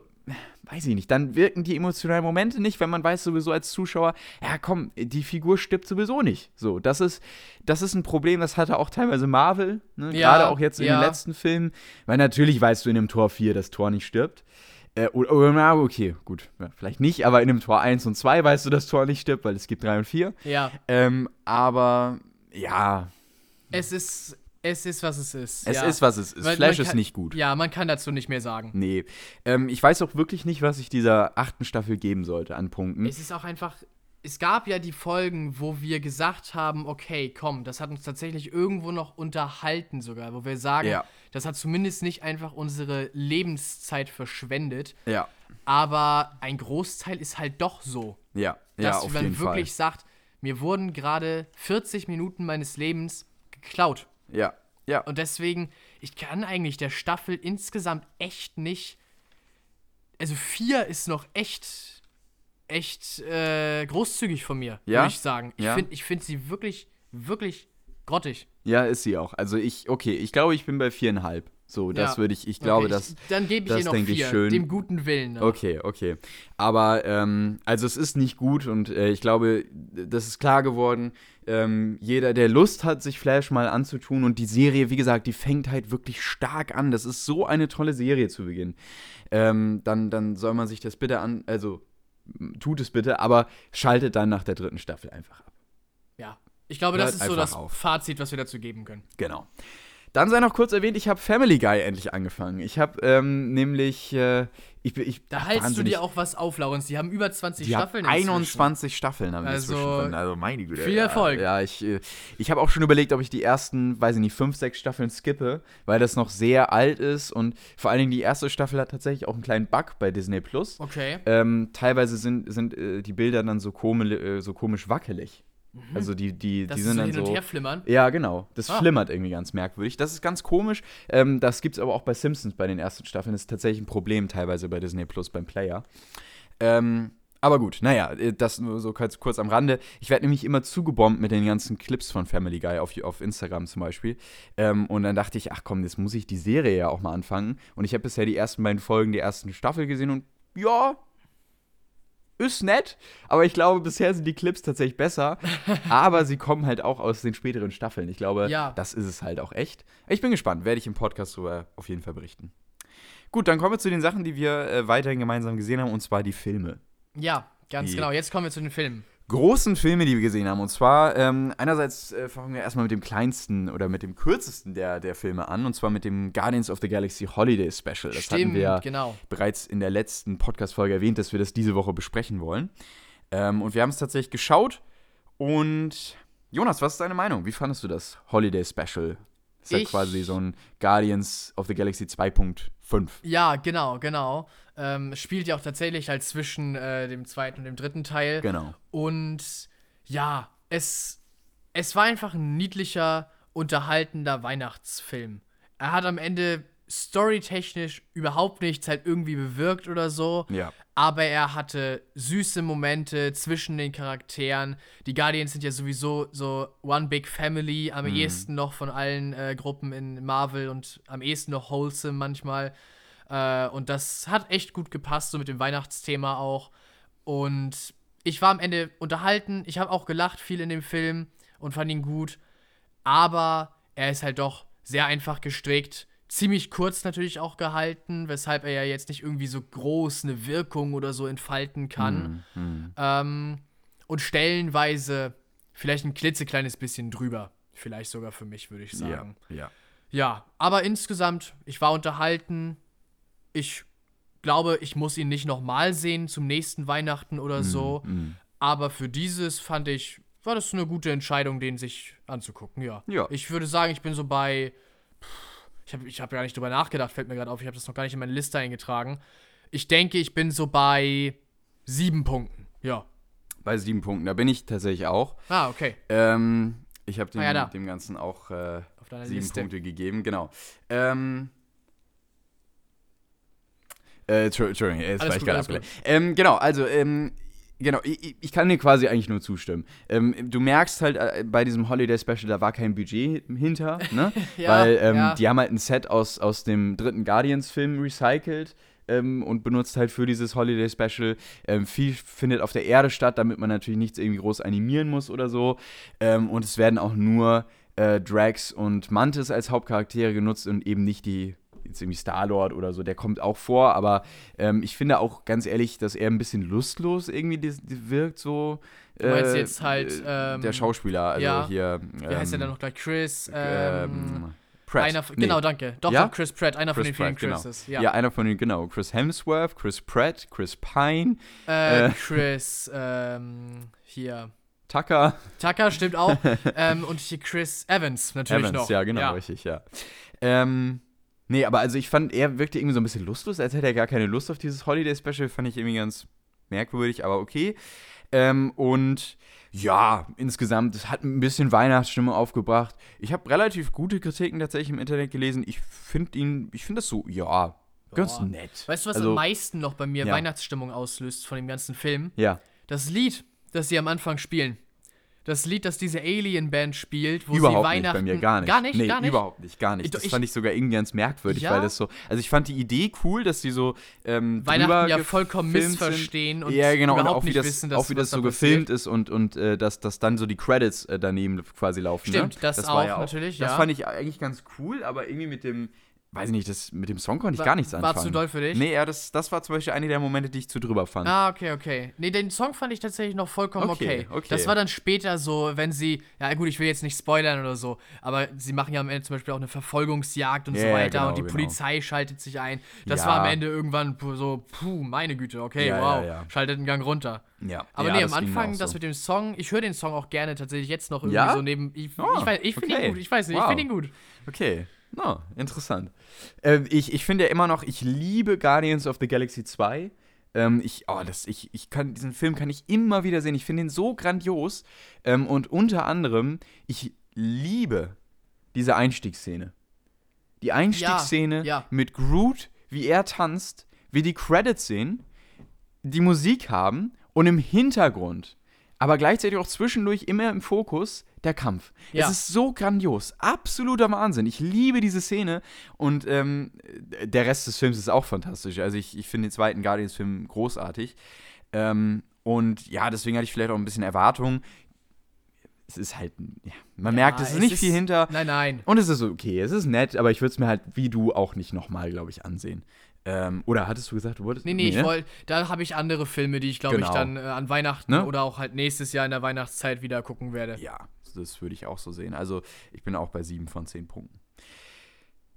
Speaker 1: weiß ich nicht. Dann wirken die emotionalen Momente nicht, wenn man weiß sowieso als Zuschauer, ja komm, die Figur stirbt sowieso nicht. So, das ist, das ist ein Problem, das hatte auch teilweise Marvel, ne?
Speaker 2: Ja,
Speaker 1: gerade auch jetzt in
Speaker 2: ja.
Speaker 1: den letzten Filmen. Weil natürlich weißt du in dem Tor 4, dass Tor nicht stirbt. Äh, oder, oder, okay, gut. Ja, vielleicht nicht, aber in dem Tor 1 und 2 weißt du, dass Tor nicht stirbt, weil es gibt 3 und 4.
Speaker 2: Ja,
Speaker 1: Ähm, aber ja,
Speaker 2: es ist, es ist, was es ist.
Speaker 1: es
Speaker 2: ja.
Speaker 1: ist, was es ist.
Speaker 2: Weil
Speaker 1: Flash
Speaker 2: man
Speaker 1: ist
Speaker 2: kann-
Speaker 1: nicht gut.
Speaker 2: Ja, man kann dazu nicht mehr sagen.
Speaker 1: Nee. Ähm, ich weiß auch wirklich nicht, was ich dieser achten Staffel geben sollte an Punkten.
Speaker 2: Es ist auch einfach. Es gab ja die Folgen, wo wir gesagt haben, okay, komm, das hat uns tatsächlich irgendwo noch unterhalten sogar, wo wir sagen,
Speaker 1: Ja.
Speaker 2: das hat zumindest nicht einfach unsere Lebenszeit verschwendet,
Speaker 1: Ja.
Speaker 2: aber ein Großteil ist halt doch so,
Speaker 1: Ja, ja,
Speaker 2: dass
Speaker 1: auf
Speaker 2: man
Speaker 1: jeden
Speaker 2: wirklich sagt, mir wurden gerade 40 Minuten meines Lebens geklaut.
Speaker 1: Fall. Ja, ja.
Speaker 2: Und deswegen, ich kann eigentlich der Staffel insgesamt echt nicht. Also vier ist noch echt, echt äh, großzügig von mir,
Speaker 1: Ja?
Speaker 2: würde ich sagen. Ich
Speaker 1: Ja?
Speaker 2: finde find sie wirklich, wirklich grottig.
Speaker 1: Ja, ist sie auch. Also ich, okay, ich glaube, ich bin bei viereinhalb. So, das
Speaker 2: Ja.
Speaker 1: würde ich, ich glaube,
Speaker 2: okay,
Speaker 1: das.
Speaker 2: Dann gebe ich
Speaker 1: das
Speaker 2: ihr noch
Speaker 1: denke ich
Speaker 2: vier,
Speaker 1: schön.
Speaker 2: dem guten Willen. nach.
Speaker 1: Okay, okay. Aber, ähm, also es ist nicht gut und äh, ich glaube, das ist klar geworden. Ähm, jeder, der Lust hat, sich Flash mal anzutun und die Serie, wie gesagt, die fängt halt wirklich stark an. Das ist so eine tolle Serie zu Beginn. Ähm, dann, dann soll man sich das bitte an, also tut es bitte, aber schaltet dann nach der dritten Staffel einfach ab.
Speaker 2: Ja. Ich glaube,
Speaker 1: Hört
Speaker 2: das ist so das
Speaker 1: auf.
Speaker 2: Fazit, was wir dazu geben können.
Speaker 1: Genau. Dann sei noch kurz erwähnt, ich habe Family Guy endlich angefangen. Ich habe ähm, nämlich, äh, ich, ich
Speaker 2: Da haltst du dir auch was auf, Laurens. Die haben über 20
Speaker 1: Die
Speaker 2: Staffeln. inzwischen.
Speaker 1: 21 Staffeln haben wir
Speaker 2: Also,
Speaker 1: inzwischen drin. Also meine Güte.
Speaker 2: viel Erfolg.
Speaker 1: Ja, ja ich, äh, ich habe auch schon überlegt, ob ich die ersten, weiß ich nicht, fünf, sechs Staffeln skippe, weil das noch sehr alt ist und vor allen Dingen die erste Staffel hat tatsächlich auch einen kleinen Bug bei Disney Plus.
Speaker 2: Okay.
Speaker 1: Ähm, teilweise sind, sind äh, die Bilder dann so, komisch, äh, so komisch wackelig. Also die, die,
Speaker 2: Das
Speaker 1: die sind
Speaker 2: so
Speaker 1: dann
Speaker 2: hin und
Speaker 1: so.
Speaker 2: her flimmern.
Speaker 1: Ja, genau. Das
Speaker 2: Ah.
Speaker 1: flimmert irgendwie ganz merkwürdig. Das ist ganz komisch. Ähm, das gibt es aber auch bei Simpsons bei den ersten Staffeln. Das ist tatsächlich ein Problem teilweise bei Disney Plus beim Player. Ähm, aber gut, naja, äh, das nur so kurz, kurz am Rande. Ich werde nämlich immer zugebombt mit den ganzen Clips von Family Guy auf, auf Instagram zum Beispiel. Ähm, und dann dachte ich, ach komm, jetzt muss ich die Serie ja auch mal anfangen. Und ich habe bisher die ersten beiden Folgen der ersten Staffel gesehen und ja, ist nett, aber ich glaube, bisher sind die Clips tatsächlich besser. aber sie kommen halt auch aus den späteren Staffeln. Ich glaube,
Speaker 2: Ja.
Speaker 1: das ist es halt auch echt. Ich bin gespannt, werde ich im Podcast so äh, auf jeden Fall berichten. Gut, dann kommen wir zu den Sachen, die wir äh, weiterhin gemeinsam gesehen haben, und zwar die Filme.
Speaker 2: Ja, ganz
Speaker 1: Die-
Speaker 2: genau. Jetzt kommen wir zu den Filmen.
Speaker 1: Großen Filme, die wir gesehen haben. Und zwar, ähm, einerseits äh, fangen wir erstmal mit dem kleinsten oder mit dem kürzesten der, der Filme an, und zwar mit dem Guardians of the Galaxy Holiday Special. Das hatten
Speaker 2: Stimmt,
Speaker 1: wir ja
Speaker 2: genau.
Speaker 1: bereits in der letzten Podcast-Folge erwähnt, dass wir das diese Woche besprechen wollen. Ähm, und wir haben es tatsächlich geschaut. Und Jonas, was ist deine Meinung? Wie fandest du das Holiday Special? Ist ja
Speaker 2: Ich-
Speaker 1: quasi so ein Guardians of the Galaxy 2.5.
Speaker 2: Ja, genau, genau. Ähm, spielt ja auch tatsächlich halt zwischen äh, dem zweiten und dem dritten Teil.
Speaker 1: Genau.
Speaker 2: Und ja, es, es war einfach ein niedlicher, unterhaltender Weihnachtsfilm. Er hat am Ende storytechnisch überhaupt nichts halt irgendwie bewirkt oder so.
Speaker 1: Ja.
Speaker 2: Aber er hatte süße Momente zwischen den Charakteren. Die Guardians sind ja sowieso so One Big Family, am ehesten noch von allen äh, Gruppen in Marvel und am ehesten noch Wholesome manchmal. Äh, und das hat echt gut gepasst, so mit dem Weihnachtsthema auch. Und ich war am Ende unterhalten. Ich habe auch gelacht viel in dem Film und fand ihn gut. Aber er ist halt doch sehr einfach gestrickt. Ziemlich kurz natürlich auch gehalten, weshalb er ja jetzt nicht irgendwie so groß eine Wirkung oder so entfalten kann.
Speaker 1: Mhm.
Speaker 2: Ähm, und stellenweise vielleicht ein klitzekleines bisschen drüber. Vielleicht sogar für mich, würde ich
Speaker 1: Ja.
Speaker 2: sagen.
Speaker 1: ja.
Speaker 2: Ja, aber insgesamt, ich war unterhalten. Ich glaube, ich muss ihn nicht nochmal sehen zum nächsten Weihnachten oder so.
Speaker 1: Mhm.
Speaker 2: Aber für dieses fand ich, war das eine gute Entscheidung, den sich anzugucken, ja.
Speaker 1: Ja.
Speaker 2: Ich würde sagen, ich bin so bei. Ich habe ich hab gar nicht drüber nachgedacht, fällt mir gerade auf. Ich habe das noch gar nicht in meine Liste eingetragen. Ich denke, ich bin so bei sieben Punkten. Ja.
Speaker 1: Bei sieben Punkten. Da bin ich tatsächlich auch.
Speaker 2: Ah, okay.
Speaker 1: Ähm, ich habe dem,
Speaker 2: Ah ja,
Speaker 1: dem Ganzen auch äh, sieben
Speaker 2: Liste.
Speaker 1: Punkte gegeben, genau. Ähm. Äh, Entschu- Entschuldigung, jetzt war ich gerade abgelenkt. Ähm, genau, also, ähm, genau, ich, ich kann dir quasi eigentlich nur zustimmen. Ähm, du merkst halt äh, bei diesem Holiday Special, da war kein Budget hinter, ne? [LAUGHS]
Speaker 2: Ja,
Speaker 1: Weil ähm,
Speaker 2: ja.
Speaker 1: die haben halt ein Set aus, aus dem dritten Guardians-Film recycelt. Ähm, und benutzt halt für dieses Holiday Special. Ähm, viel findet auf der Erde statt, damit man natürlich nichts irgendwie groß animieren muss oder so. Ähm, und es werden auch nur äh, Drax und Mantis als Hauptcharaktere genutzt und eben nicht die jetzt irgendwie Star-Lord oder so, der kommt auch vor, aber ähm, ich finde auch ganz ehrlich, dass er ein bisschen lustlos irgendwie dis- dis- wirkt, so.
Speaker 2: Du meinst jetzt halt,
Speaker 1: äh,
Speaker 2: ähm,
Speaker 1: der Schauspieler, also
Speaker 2: ja.
Speaker 1: hier.
Speaker 2: Wie heißt der dann noch gleich? Chris. Ähm,
Speaker 1: Ähm, Pratt.
Speaker 2: einer, von-
Speaker 1: Nee,
Speaker 2: genau, danke. Doch,
Speaker 1: Ja?
Speaker 2: Chris Pratt, einer von
Speaker 1: Chris
Speaker 2: den vielen
Speaker 1: genau.
Speaker 2: Chrises.
Speaker 1: Ja.
Speaker 2: Ja.
Speaker 1: einer von den, genau. Chris Hemsworth, Chris Pratt, Chris Pine,
Speaker 2: Äh,
Speaker 1: Äh.
Speaker 2: Chris, [LAUGHS] ähm, hier.
Speaker 1: Tucker,
Speaker 2: Tucker stimmt auch. [LAUGHS] ähm, und hier Chris Evans natürlich
Speaker 1: Evans,
Speaker 2: noch.
Speaker 1: ja, genau, richtig, ja. Ähm, nee, aber also ich fand, er wirkte irgendwie so ein bisschen lustlos, als hätte er gar keine Lust auf dieses Holiday-Special, fand ich irgendwie ganz merkwürdig, aber okay. Ähm, und ja, insgesamt, es hat ein bisschen Weihnachtsstimmung aufgebracht. Ich habe relativ gute Kritiken tatsächlich im Internet gelesen. Ich finde ihn, ich finde das so, ja, ganz nett.
Speaker 2: Weißt du, was
Speaker 1: Also-
Speaker 2: am meisten noch bei mir
Speaker 1: Ja.
Speaker 2: Weihnachtsstimmung auslöst von dem ganzen Film?
Speaker 1: Ja,
Speaker 2: Das Lied, das sie am Anfang spielen. Das Lied, das diese Alien-Band spielt, wo
Speaker 1: überhaupt
Speaker 2: sie
Speaker 1: nicht
Speaker 2: Weihnachten.
Speaker 1: bei mir, gar nicht.
Speaker 2: Gar nicht,
Speaker 1: nee,
Speaker 2: gar nicht.
Speaker 1: überhaupt nicht, gar nicht.
Speaker 2: Ich-
Speaker 1: Das
Speaker 2: ich-
Speaker 1: fand ich sogar irgendwie ganz merkwürdig,
Speaker 2: Ja?
Speaker 1: weil das so, also ich fand die Idee cool, dass die so ähm,
Speaker 2: Weihnachten ja vollkommen
Speaker 1: gefilmt sind.
Speaker 2: missverstehen und
Speaker 1: ja, genau, und
Speaker 2: überhaupt
Speaker 1: auch wie
Speaker 2: nicht
Speaker 1: das,
Speaker 2: wissen, dass
Speaker 1: auch wie das so gefilmt ist und, und äh, dass, dass dann so die Credits äh, daneben quasi laufen.
Speaker 2: Stimmt,
Speaker 1: ne?
Speaker 2: das
Speaker 1: war
Speaker 2: auch natürlich,
Speaker 1: Das
Speaker 2: ja.
Speaker 1: fand ich eigentlich ganz cool, aber irgendwie mit dem, weiß ich nicht, das, mit dem Song konnte ich
Speaker 2: War-
Speaker 1: gar nichts
Speaker 2: war
Speaker 1: anfangen.
Speaker 2: zu doll für dich?
Speaker 1: Nee, ja, das, das war zum Beispiel einer der Momente, die ich zu drüber fand.
Speaker 2: Ah, okay, okay. Nee, den Song fand ich tatsächlich noch vollkommen okay.
Speaker 1: Okay, okay.
Speaker 2: Das war dann später so, wenn sie, ja gut, ich will jetzt nicht spoilern oder so, aber sie machen ja am Ende zum Beispiel auch eine Verfolgungsjagd und
Speaker 1: Ja,
Speaker 2: so weiter
Speaker 1: genau,
Speaker 2: und die
Speaker 1: genau.
Speaker 2: Polizei schaltet sich ein. Das
Speaker 1: Ja.
Speaker 2: war am Ende irgendwann so, puh, meine Güte, okay,
Speaker 1: Ja,
Speaker 2: wow, schaltet einen Gang runter.
Speaker 1: Ja,
Speaker 2: Aber nee, am Anfang,
Speaker 1: auch
Speaker 2: das
Speaker 1: so.
Speaker 2: mit dem Song, ich höre den Song auch gerne tatsächlich jetzt noch irgendwie
Speaker 1: Ja?
Speaker 2: so neben. Ich,
Speaker 1: Oh,
Speaker 2: ich, weiß- ich finde
Speaker 1: okay.
Speaker 2: ihn gut, ich weiß nicht, ich
Speaker 1: Wow.
Speaker 2: finde ihn gut.
Speaker 1: Okay, na, interessant. Ähm, ich ich finde ja immer noch, ich liebe Guardians of the Galaxy 2. Ähm, ich, oh, das, ich, ich kann, diesen Film kann ich immer wieder sehen. Ich finde ihn so grandios. Ähm, und unter anderem, ich liebe diese Einstiegsszene. Die Einstiegsszene
Speaker 2: Ja, ja.
Speaker 1: mit Groot, wie er tanzt, wie die Credits sehen, die Musik haben und im Hintergrund, aber gleichzeitig auch zwischendurch immer im Fokus, der Kampf.
Speaker 2: Ja.
Speaker 1: Es ist so grandios. Absoluter Wahnsinn. Ich liebe diese Szene und ähm, der Rest des Films ist auch fantastisch. Also ich, ich finde den zweiten Guardians-Film großartig. Ähm, und ja, deswegen hatte ich vielleicht auch ein bisschen Erwartung. Es ist halt, ja, man merkt, es ist nicht viel hinter.
Speaker 2: Nein, nein.
Speaker 1: Und es ist okay, es ist nett, aber ich würde es mir halt wie du auch nicht nochmal, glaube ich, ansehen. Ähm, oder hattest du gesagt, du wolltest?
Speaker 2: Nee, nee, ich
Speaker 1: ne?
Speaker 2: wollte, da habe ich andere Filme, die ich glaube
Speaker 1: Genau.
Speaker 2: ich dann äh, an Weihnachten
Speaker 1: Ne?
Speaker 2: oder auch halt nächstes Jahr in der Weihnachtszeit wieder gucken werde.
Speaker 1: Ja, das würde ich auch so sehen. Also ich bin auch bei sieben von zehn Punkten.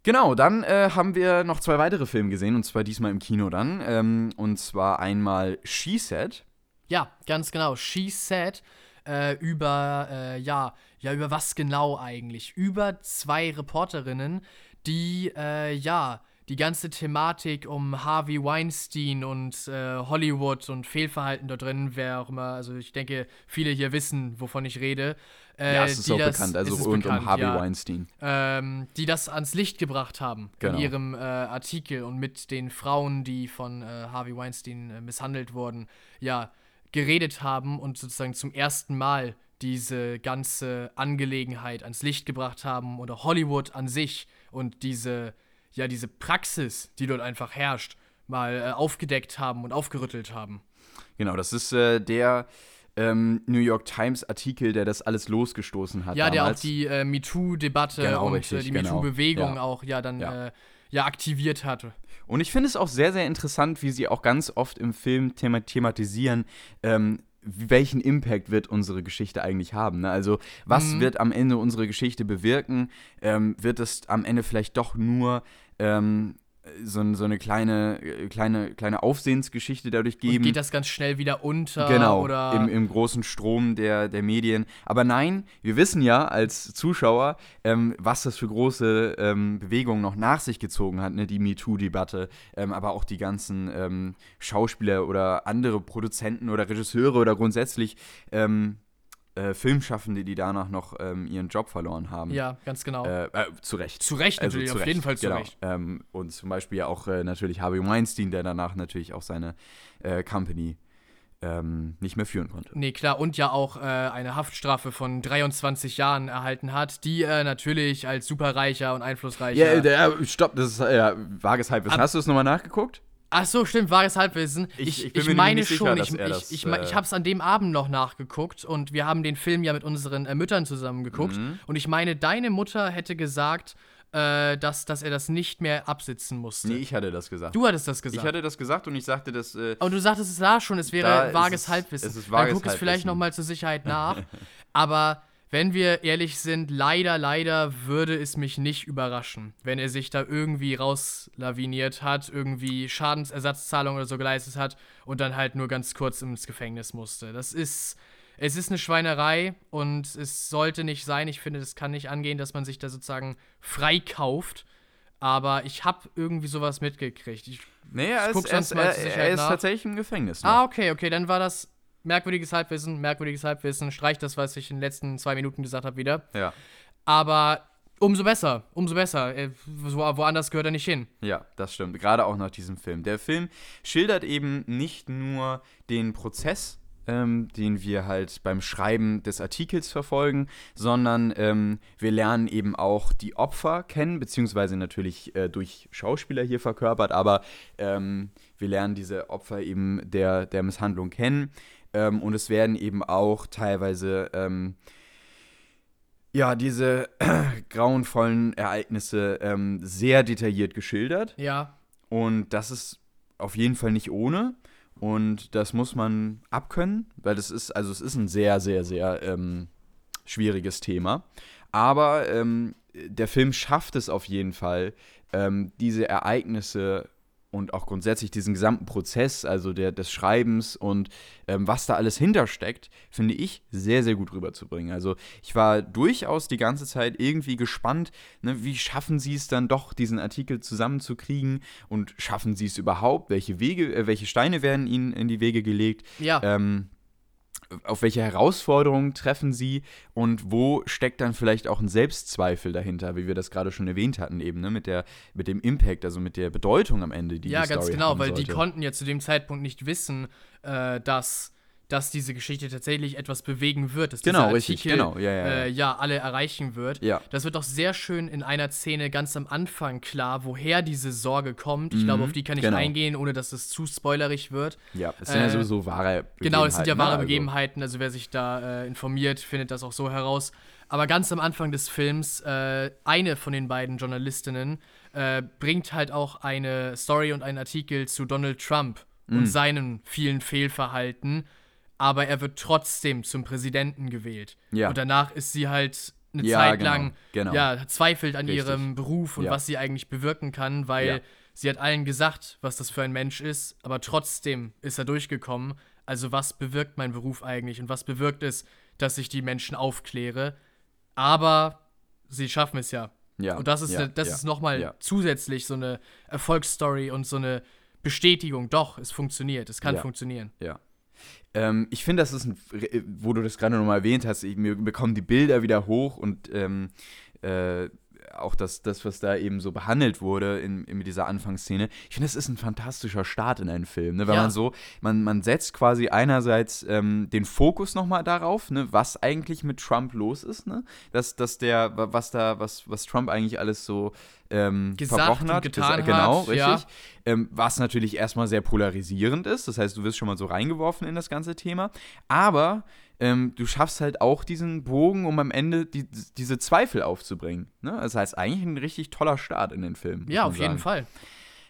Speaker 1: Genau, dann äh, haben wir noch zwei weitere Filme gesehen, und zwar diesmal im Kino dann. Ähm, und zwar einmal She Said.
Speaker 2: Ja, ganz genau. She Said äh, über, äh, ja, ja, über was genau eigentlich? Über zwei Reporterinnen, die, äh, ja, die ganze Thematik um Harvey Weinstein und äh, Hollywood und Fehlverhalten dort drin, wer auch immer, also ich denke, viele hier wissen, wovon ich rede. Äh,
Speaker 1: ja, es ist auch
Speaker 2: das-
Speaker 1: bekannt, also rund
Speaker 2: bekannt,
Speaker 1: um Harvey
Speaker 2: ja
Speaker 1: Weinstein.
Speaker 2: ähm, die das ans Licht gebracht haben
Speaker 1: Genau.
Speaker 2: in ihrem äh, Artikel und mit den Frauen, die von äh, Harvey Weinstein äh, misshandelt wurden, ja, geredet haben und sozusagen zum ersten Mal diese ganze Angelegenheit ans Licht gebracht haben oder Hollywood an sich und diese, ja, diese Praxis, die dort einfach herrscht, mal äh, aufgedeckt haben und aufgerüttelt haben.
Speaker 1: Genau, das ist äh, der ähm, New York Times Artikel, der das alles losgestoßen hat.
Speaker 2: Ja, der auch
Speaker 1: damals.
Speaker 2: die äh, MeToo-Debatte
Speaker 1: Genau,
Speaker 2: und äh,
Speaker 1: richtig,
Speaker 2: die
Speaker 1: genau.
Speaker 2: MeToo-Bewegung
Speaker 1: Ja.
Speaker 2: auch ja dann
Speaker 1: Ja.
Speaker 2: Äh, ja aktiviert hatte.
Speaker 1: Und ich finde es auch sehr, sehr interessant, wie sie auch ganz oft im Film thema thematisieren, ähm, welchen Impact wird unsere Geschichte eigentlich haben. Ne? Also was
Speaker 2: Mhm.
Speaker 1: wird am Ende unsere Geschichte bewirken? Ähm, wird es am Ende vielleicht doch nur ähm, so, so eine kleine, kleine, kleine Aufsehensgeschichte dadurch
Speaker 2: Und
Speaker 1: geben?
Speaker 2: geht das ganz schnell wieder unter
Speaker 1: Genau,
Speaker 2: oder
Speaker 1: im, im großen Strom der, der Medien. Aber nein, wir wissen ja als Zuschauer, ähm, was das für große ähm, Bewegungen noch nach sich gezogen hat, ne? die MeToo-Debatte, ähm, aber auch die ganzen ähm, Schauspieler oder andere Produzenten oder Regisseure oder grundsätzlich ähm, äh, Filmschaffende, die danach noch ähm, ihren Job verloren haben.
Speaker 2: ja, ganz genau.
Speaker 1: Äh, äh, zu Recht.
Speaker 2: zu Recht
Speaker 1: Also
Speaker 2: natürlich,
Speaker 1: zu
Speaker 2: auf
Speaker 1: Recht,
Speaker 2: jeden Fall zu
Speaker 1: genau.
Speaker 2: Recht.
Speaker 1: Ähm, und zum Beispiel ja auch äh, natürlich Harvey Weinstein, der danach natürlich auch seine äh, Company ähm, nicht mehr führen konnte.
Speaker 2: Nee, klar, und ja auch eine Haftstrafe von 23 Jahren erhalten hat, die er natürlich als superreicher und einflussreicher.
Speaker 1: Ja, der, stopp, das ist ja vages Halbwissen.
Speaker 2: Ab-
Speaker 1: Hast du es nochmal nachgeguckt?
Speaker 2: Ach so, stimmt, wahres Halbwissen.
Speaker 1: Ich-
Speaker 2: Ich,
Speaker 1: ich
Speaker 2: meine
Speaker 1: sicher,
Speaker 2: schon,
Speaker 1: dass
Speaker 2: ich, ich, ich,
Speaker 1: äh,
Speaker 2: ich habe es an dem Abend noch nachgeguckt und wir haben den Film ja mit unseren äh, Müttern zusammen geguckt.
Speaker 1: Mhm.
Speaker 2: Und ich meine, deine Mutter hätte gesagt, äh, dass, dass er das nicht mehr absitzen musste.
Speaker 1: Nee, ich hatte das gesagt.
Speaker 2: du hattest das gesagt.
Speaker 1: ich hatte das gesagt und ich sagte, dass. Äh,
Speaker 2: Aber du sagtest es da schon, es
Speaker 1: Da
Speaker 2: wäre
Speaker 1: ist
Speaker 2: vages
Speaker 1: es-
Speaker 2: Halbwissen.
Speaker 1: es ist
Speaker 2: Dann
Speaker 1: vages
Speaker 2: guck es vielleicht nochmal zur Sicherheit [LAUGHS] nach. Aber wenn wir ehrlich sind, leider, leider würde es mich nicht überraschen, wenn er sich da irgendwie rauslaviniert hat, irgendwie Schadensersatzzahlung oder so geleistet hat und dann halt nur ganz kurz ins Gefängnis musste. Das ist. Es ist eine Schweinerei und es sollte nicht sein. Ich finde, das kann nicht angehen, dass man sich da sozusagen freikauft. Aber ich habe irgendwie sowas mitgekriegt. Ich
Speaker 1: nee, er
Speaker 2: guck
Speaker 1: ist, er
Speaker 2: sonst
Speaker 1: ist,
Speaker 2: mal
Speaker 1: er, er ist tatsächlich im Gefängnis. noch.
Speaker 2: Ah, okay, okay, dann war das merkwürdiges Halbwissen, merkwürdiges Halbwissen. Streich das, was ich in den letzten zwei Minuten gesagt habe, wieder.
Speaker 1: Ja.
Speaker 2: Aber umso besser, umso besser. Äh, wo, woanders gehört er nicht hin.
Speaker 1: Ja, das stimmt. Gerade auch nach diesem Film. Der Film schildert eben nicht nur den Prozess, ähm, den wir halt beim Schreiben des Artikels verfolgen, sondern ähm, wir lernen eben auch die Opfer kennen, beziehungsweise natürlich äh, durch Schauspieler hier verkörpert, aber ähm, wir lernen diese Opfer eben der, der Misshandlung kennen. Ähm, und es werden eben auch teilweise ähm, ja, diese [CLEARS THROAT] grauenvollen Ereignisse ähm, sehr detailliert geschildert.
Speaker 2: Ja,
Speaker 1: Und das ist auf jeden Fall nicht ohne. Und das muss man abkönnen, weil das ist, also es ist ein sehr, sehr, sehr ähm, schwieriges Thema. Aber ähm, der Film schafft es auf jeden Fall, ähm, diese Ereignisse und auch grundsätzlich diesen gesamten Prozess, also der, des Schreibens und ähm, was da alles hintersteckt, finde ich sehr, sehr gut rüberzubringen. Also ich war durchaus die ganze Zeit irgendwie gespannt, ne, wie schaffen sie es dann doch, diesen Artikel zusammenzukriegen und schaffen sie es überhaupt? Welche Wege, äh, welche Steine werden ihnen in die Wege gelegt?
Speaker 2: Ja.
Speaker 1: Ähm, auf welche Herausforderungen treffen sie und wo steckt dann vielleicht auch ein Selbstzweifel dahinter, wie wir das gerade schon erwähnt hatten, eben, ne, mit, der, mit dem Impact, also mit der Bedeutung am Ende, die
Speaker 2: ja,
Speaker 1: die Story
Speaker 2: ganz genau,
Speaker 1: haben
Speaker 2: weil
Speaker 1: sollte.
Speaker 2: die konnten ja zu dem Zeitpunkt nicht wissen, äh, dass, dass diese Geschichte tatsächlich etwas bewegen wird, dass
Speaker 1: Genau,
Speaker 2: dieser
Speaker 1: richtig,
Speaker 2: Artikel,
Speaker 1: genau, ja, ja, ja.
Speaker 2: Äh, ja, alle erreichen wird.
Speaker 1: Ja.
Speaker 2: Das wird auch sehr schön in einer Szene ganz am Anfang klar, woher diese Sorge kommt. Ich glaube, auf die kann ich
Speaker 1: genau.
Speaker 2: eingehen, ohne dass es zu spoilerig wird.
Speaker 1: Ja, es sind ja
Speaker 2: Äh,
Speaker 1: sowieso wahre Begebenheiten.
Speaker 2: Genau, es sind ja
Speaker 1: ne?
Speaker 2: wahre
Speaker 1: Also,
Speaker 2: Begebenheiten, also wer sich da äh, informiert, findet das auch so heraus. Aber ganz am Anfang des Films, äh, eine von den beiden Journalistinnen äh, bringt halt auch eine Story und einen Artikel zu Donald Trump
Speaker 1: Mhm.
Speaker 2: und seinen vielen Fehlverhalten, aber er wird trotzdem zum Präsidenten gewählt.
Speaker 1: Ja.
Speaker 2: Und danach ist sie halt eine
Speaker 1: Ja,
Speaker 2: Zeit
Speaker 1: genau,
Speaker 2: lang,
Speaker 1: genau.
Speaker 2: ja, zweifelt an
Speaker 1: Richtig.
Speaker 2: ihrem Beruf und
Speaker 1: Ja.
Speaker 2: was sie eigentlich bewirken kann, weil sie hat allen gesagt, was das für ein Mensch ist, aber trotzdem ist er durchgekommen. Also was bewirkt mein Beruf eigentlich und was bewirkt es, dass ich die Menschen aufkläre? Aber sie schaffen es ja.
Speaker 1: Ja,
Speaker 2: Und das ist, ne- das ist nochmal zusätzlich so eine Erfolgsstory und so eine Bestätigung. Doch, es funktioniert, es kann funktionieren.
Speaker 1: Ja. Ähm, ich finde, das ist ein, wo du das gerade nochmal erwähnt hast, ich, mir bekommen die Bilder wieder hoch und ähm, äh, auch das, das, was da eben so behandelt wurde in, in dieser Anfangsszene. Ich finde, das ist ein fantastischer Start in einen Film, ne? weil
Speaker 2: Ja.
Speaker 1: man so, man, man setzt quasi einerseits ähm, den Fokus nochmal darauf, ne, was eigentlich mit Trump los ist, ne? Dass, dass der, wa- was da, was, was Trump eigentlich alles so ähm,
Speaker 2: Gesagt
Speaker 1: verbrochen hat.
Speaker 2: getan
Speaker 1: genau,
Speaker 2: hat,
Speaker 1: richtig.
Speaker 2: ja.
Speaker 1: Ähm, was natürlich erstmal sehr polarisierend ist. Das heißt, du wirst schon mal so reingeworfen in das ganze Thema. Aber ähm, du schaffst halt auch diesen Bogen, um am Ende die, diese Zweifel aufzubringen. Ne? Das heißt, eigentlich ein richtig toller Start in den Film.
Speaker 2: Ja, auf jeden. Fall.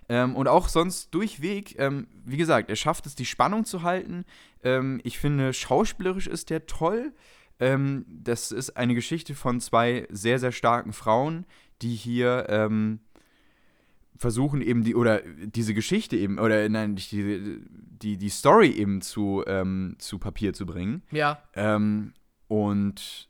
Speaker 1: Ähm, und auch sonst durchweg, ähm, wie gesagt, er schafft es, die Spannung zu halten. Ähm, ich finde, schauspielerisch ist der toll. Ähm, das ist eine Geschichte von zwei sehr, sehr starken Frauen, die hier ähm, versuchen eben die, oder diese Geschichte eben, oder nein, die, die, die Story eben zu, ähm, zu Papier zu bringen.
Speaker 2: Ja,
Speaker 1: Ähm, und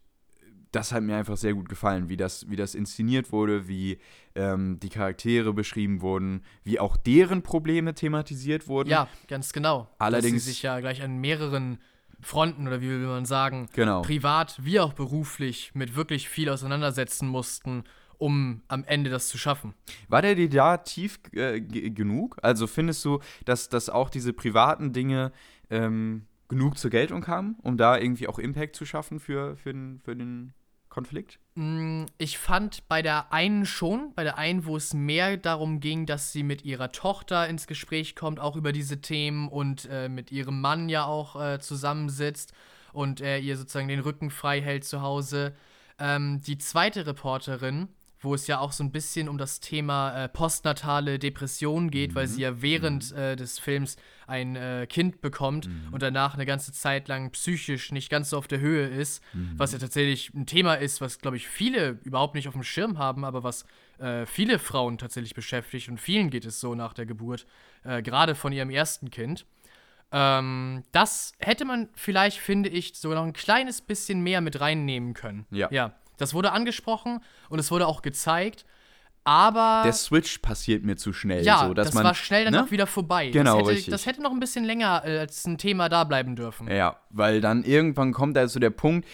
Speaker 1: das hat mir einfach sehr gut gefallen, wie das, wie das inszeniert wurde, wie ähm, die Charaktere beschrieben wurden, wie auch deren Probleme thematisiert wurden.
Speaker 2: ja, ganz genau.
Speaker 1: Allerdings-
Speaker 2: Dass sie sich ja gleich an mehreren Fronten oder wie will man sagen,
Speaker 1: Genau.
Speaker 2: privat wie auch beruflich mit wirklich viel auseinandersetzen mussten, um am Ende das zu schaffen.
Speaker 1: War der dir da tief äh, genug? Also findest du, dass, dass auch diese privaten Dinge ähm, genug zur Geltung kamen, um da irgendwie auch Impact zu schaffen für, für, den, für den Konflikt?
Speaker 2: Mm, Ich fand bei der einen schon, bei der einen, wo es mehr darum ging, dass sie mit ihrer Tochter ins Gespräch kommt, auch über diese Themen und äh, mit ihrem Mann ja auch äh, zusammensitzt und er ihr sozusagen den Rücken frei hält zu Hause. Ähm, die zweite Reporterin, wo es ja auch so ein bisschen um das Thema äh, postnatale Depression geht, weil sie ja während äh, des Films ein äh, Kind bekommt und danach eine ganze Zeit lang psychisch nicht ganz so auf der Höhe ist, was ja tatsächlich ein Thema ist, was, glaube ich, viele überhaupt nicht auf dem Schirm haben, aber was äh, viele Frauen tatsächlich beschäftigt und vielen geht es so nach der Geburt, äh, gerade von ihrem ersten Kind. Ähm, das hätte man vielleicht, finde ich, sogar noch ein kleines bisschen mehr mit reinnehmen können.
Speaker 1: Ja.
Speaker 2: Ja. Das wurde angesprochen und es wurde auch gezeigt, aber
Speaker 1: Der Switch passiert mir zu schnell.
Speaker 2: ja,
Speaker 1: so, dass
Speaker 2: das
Speaker 1: man,
Speaker 2: war schnell dann
Speaker 1: ne?
Speaker 2: auch wieder vorbei.
Speaker 1: Genau,
Speaker 2: das hätte,
Speaker 1: richtig.
Speaker 2: Das hätte noch ein bisschen länger äh, als ein Thema da bleiben dürfen.
Speaker 1: Ja, weil dann irgendwann kommt da so der Punkt,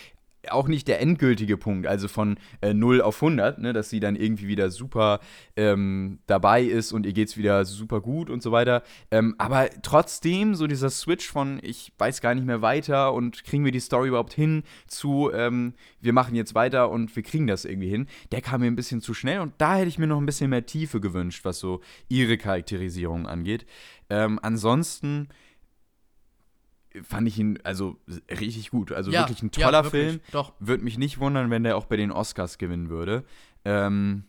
Speaker 1: auch nicht der endgültige Punkt, also von äh, 0 auf 100, ne, dass sie dann irgendwie wieder super ähm, dabei ist und ihr geht's wieder super gut und so weiter. Ähm, aber trotzdem so dieser Switch von ich weiß gar nicht mehr weiter und kriegen wir die Story überhaupt hin zu ähm, wir machen jetzt weiter und wir kriegen das irgendwie hin, der kam mir ein bisschen zu schnell und da hätte ich mir noch ein bisschen mehr Tiefe gewünscht, was so ihre Charakterisierung angeht. Ähm, ansonsten fand ich ihn also richtig gut. Also
Speaker 2: Ja,
Speaker 1: wirklich ein
Speaker 2: ja,
Speaker 1: toller
Speaker 2: wirklich,
Speaker 1: Film.
Speaker 2: Doch.
Speaker 1: Würde mich nicht wundern, wenn der auch bei den Oscars gewinnen würde. Ähm,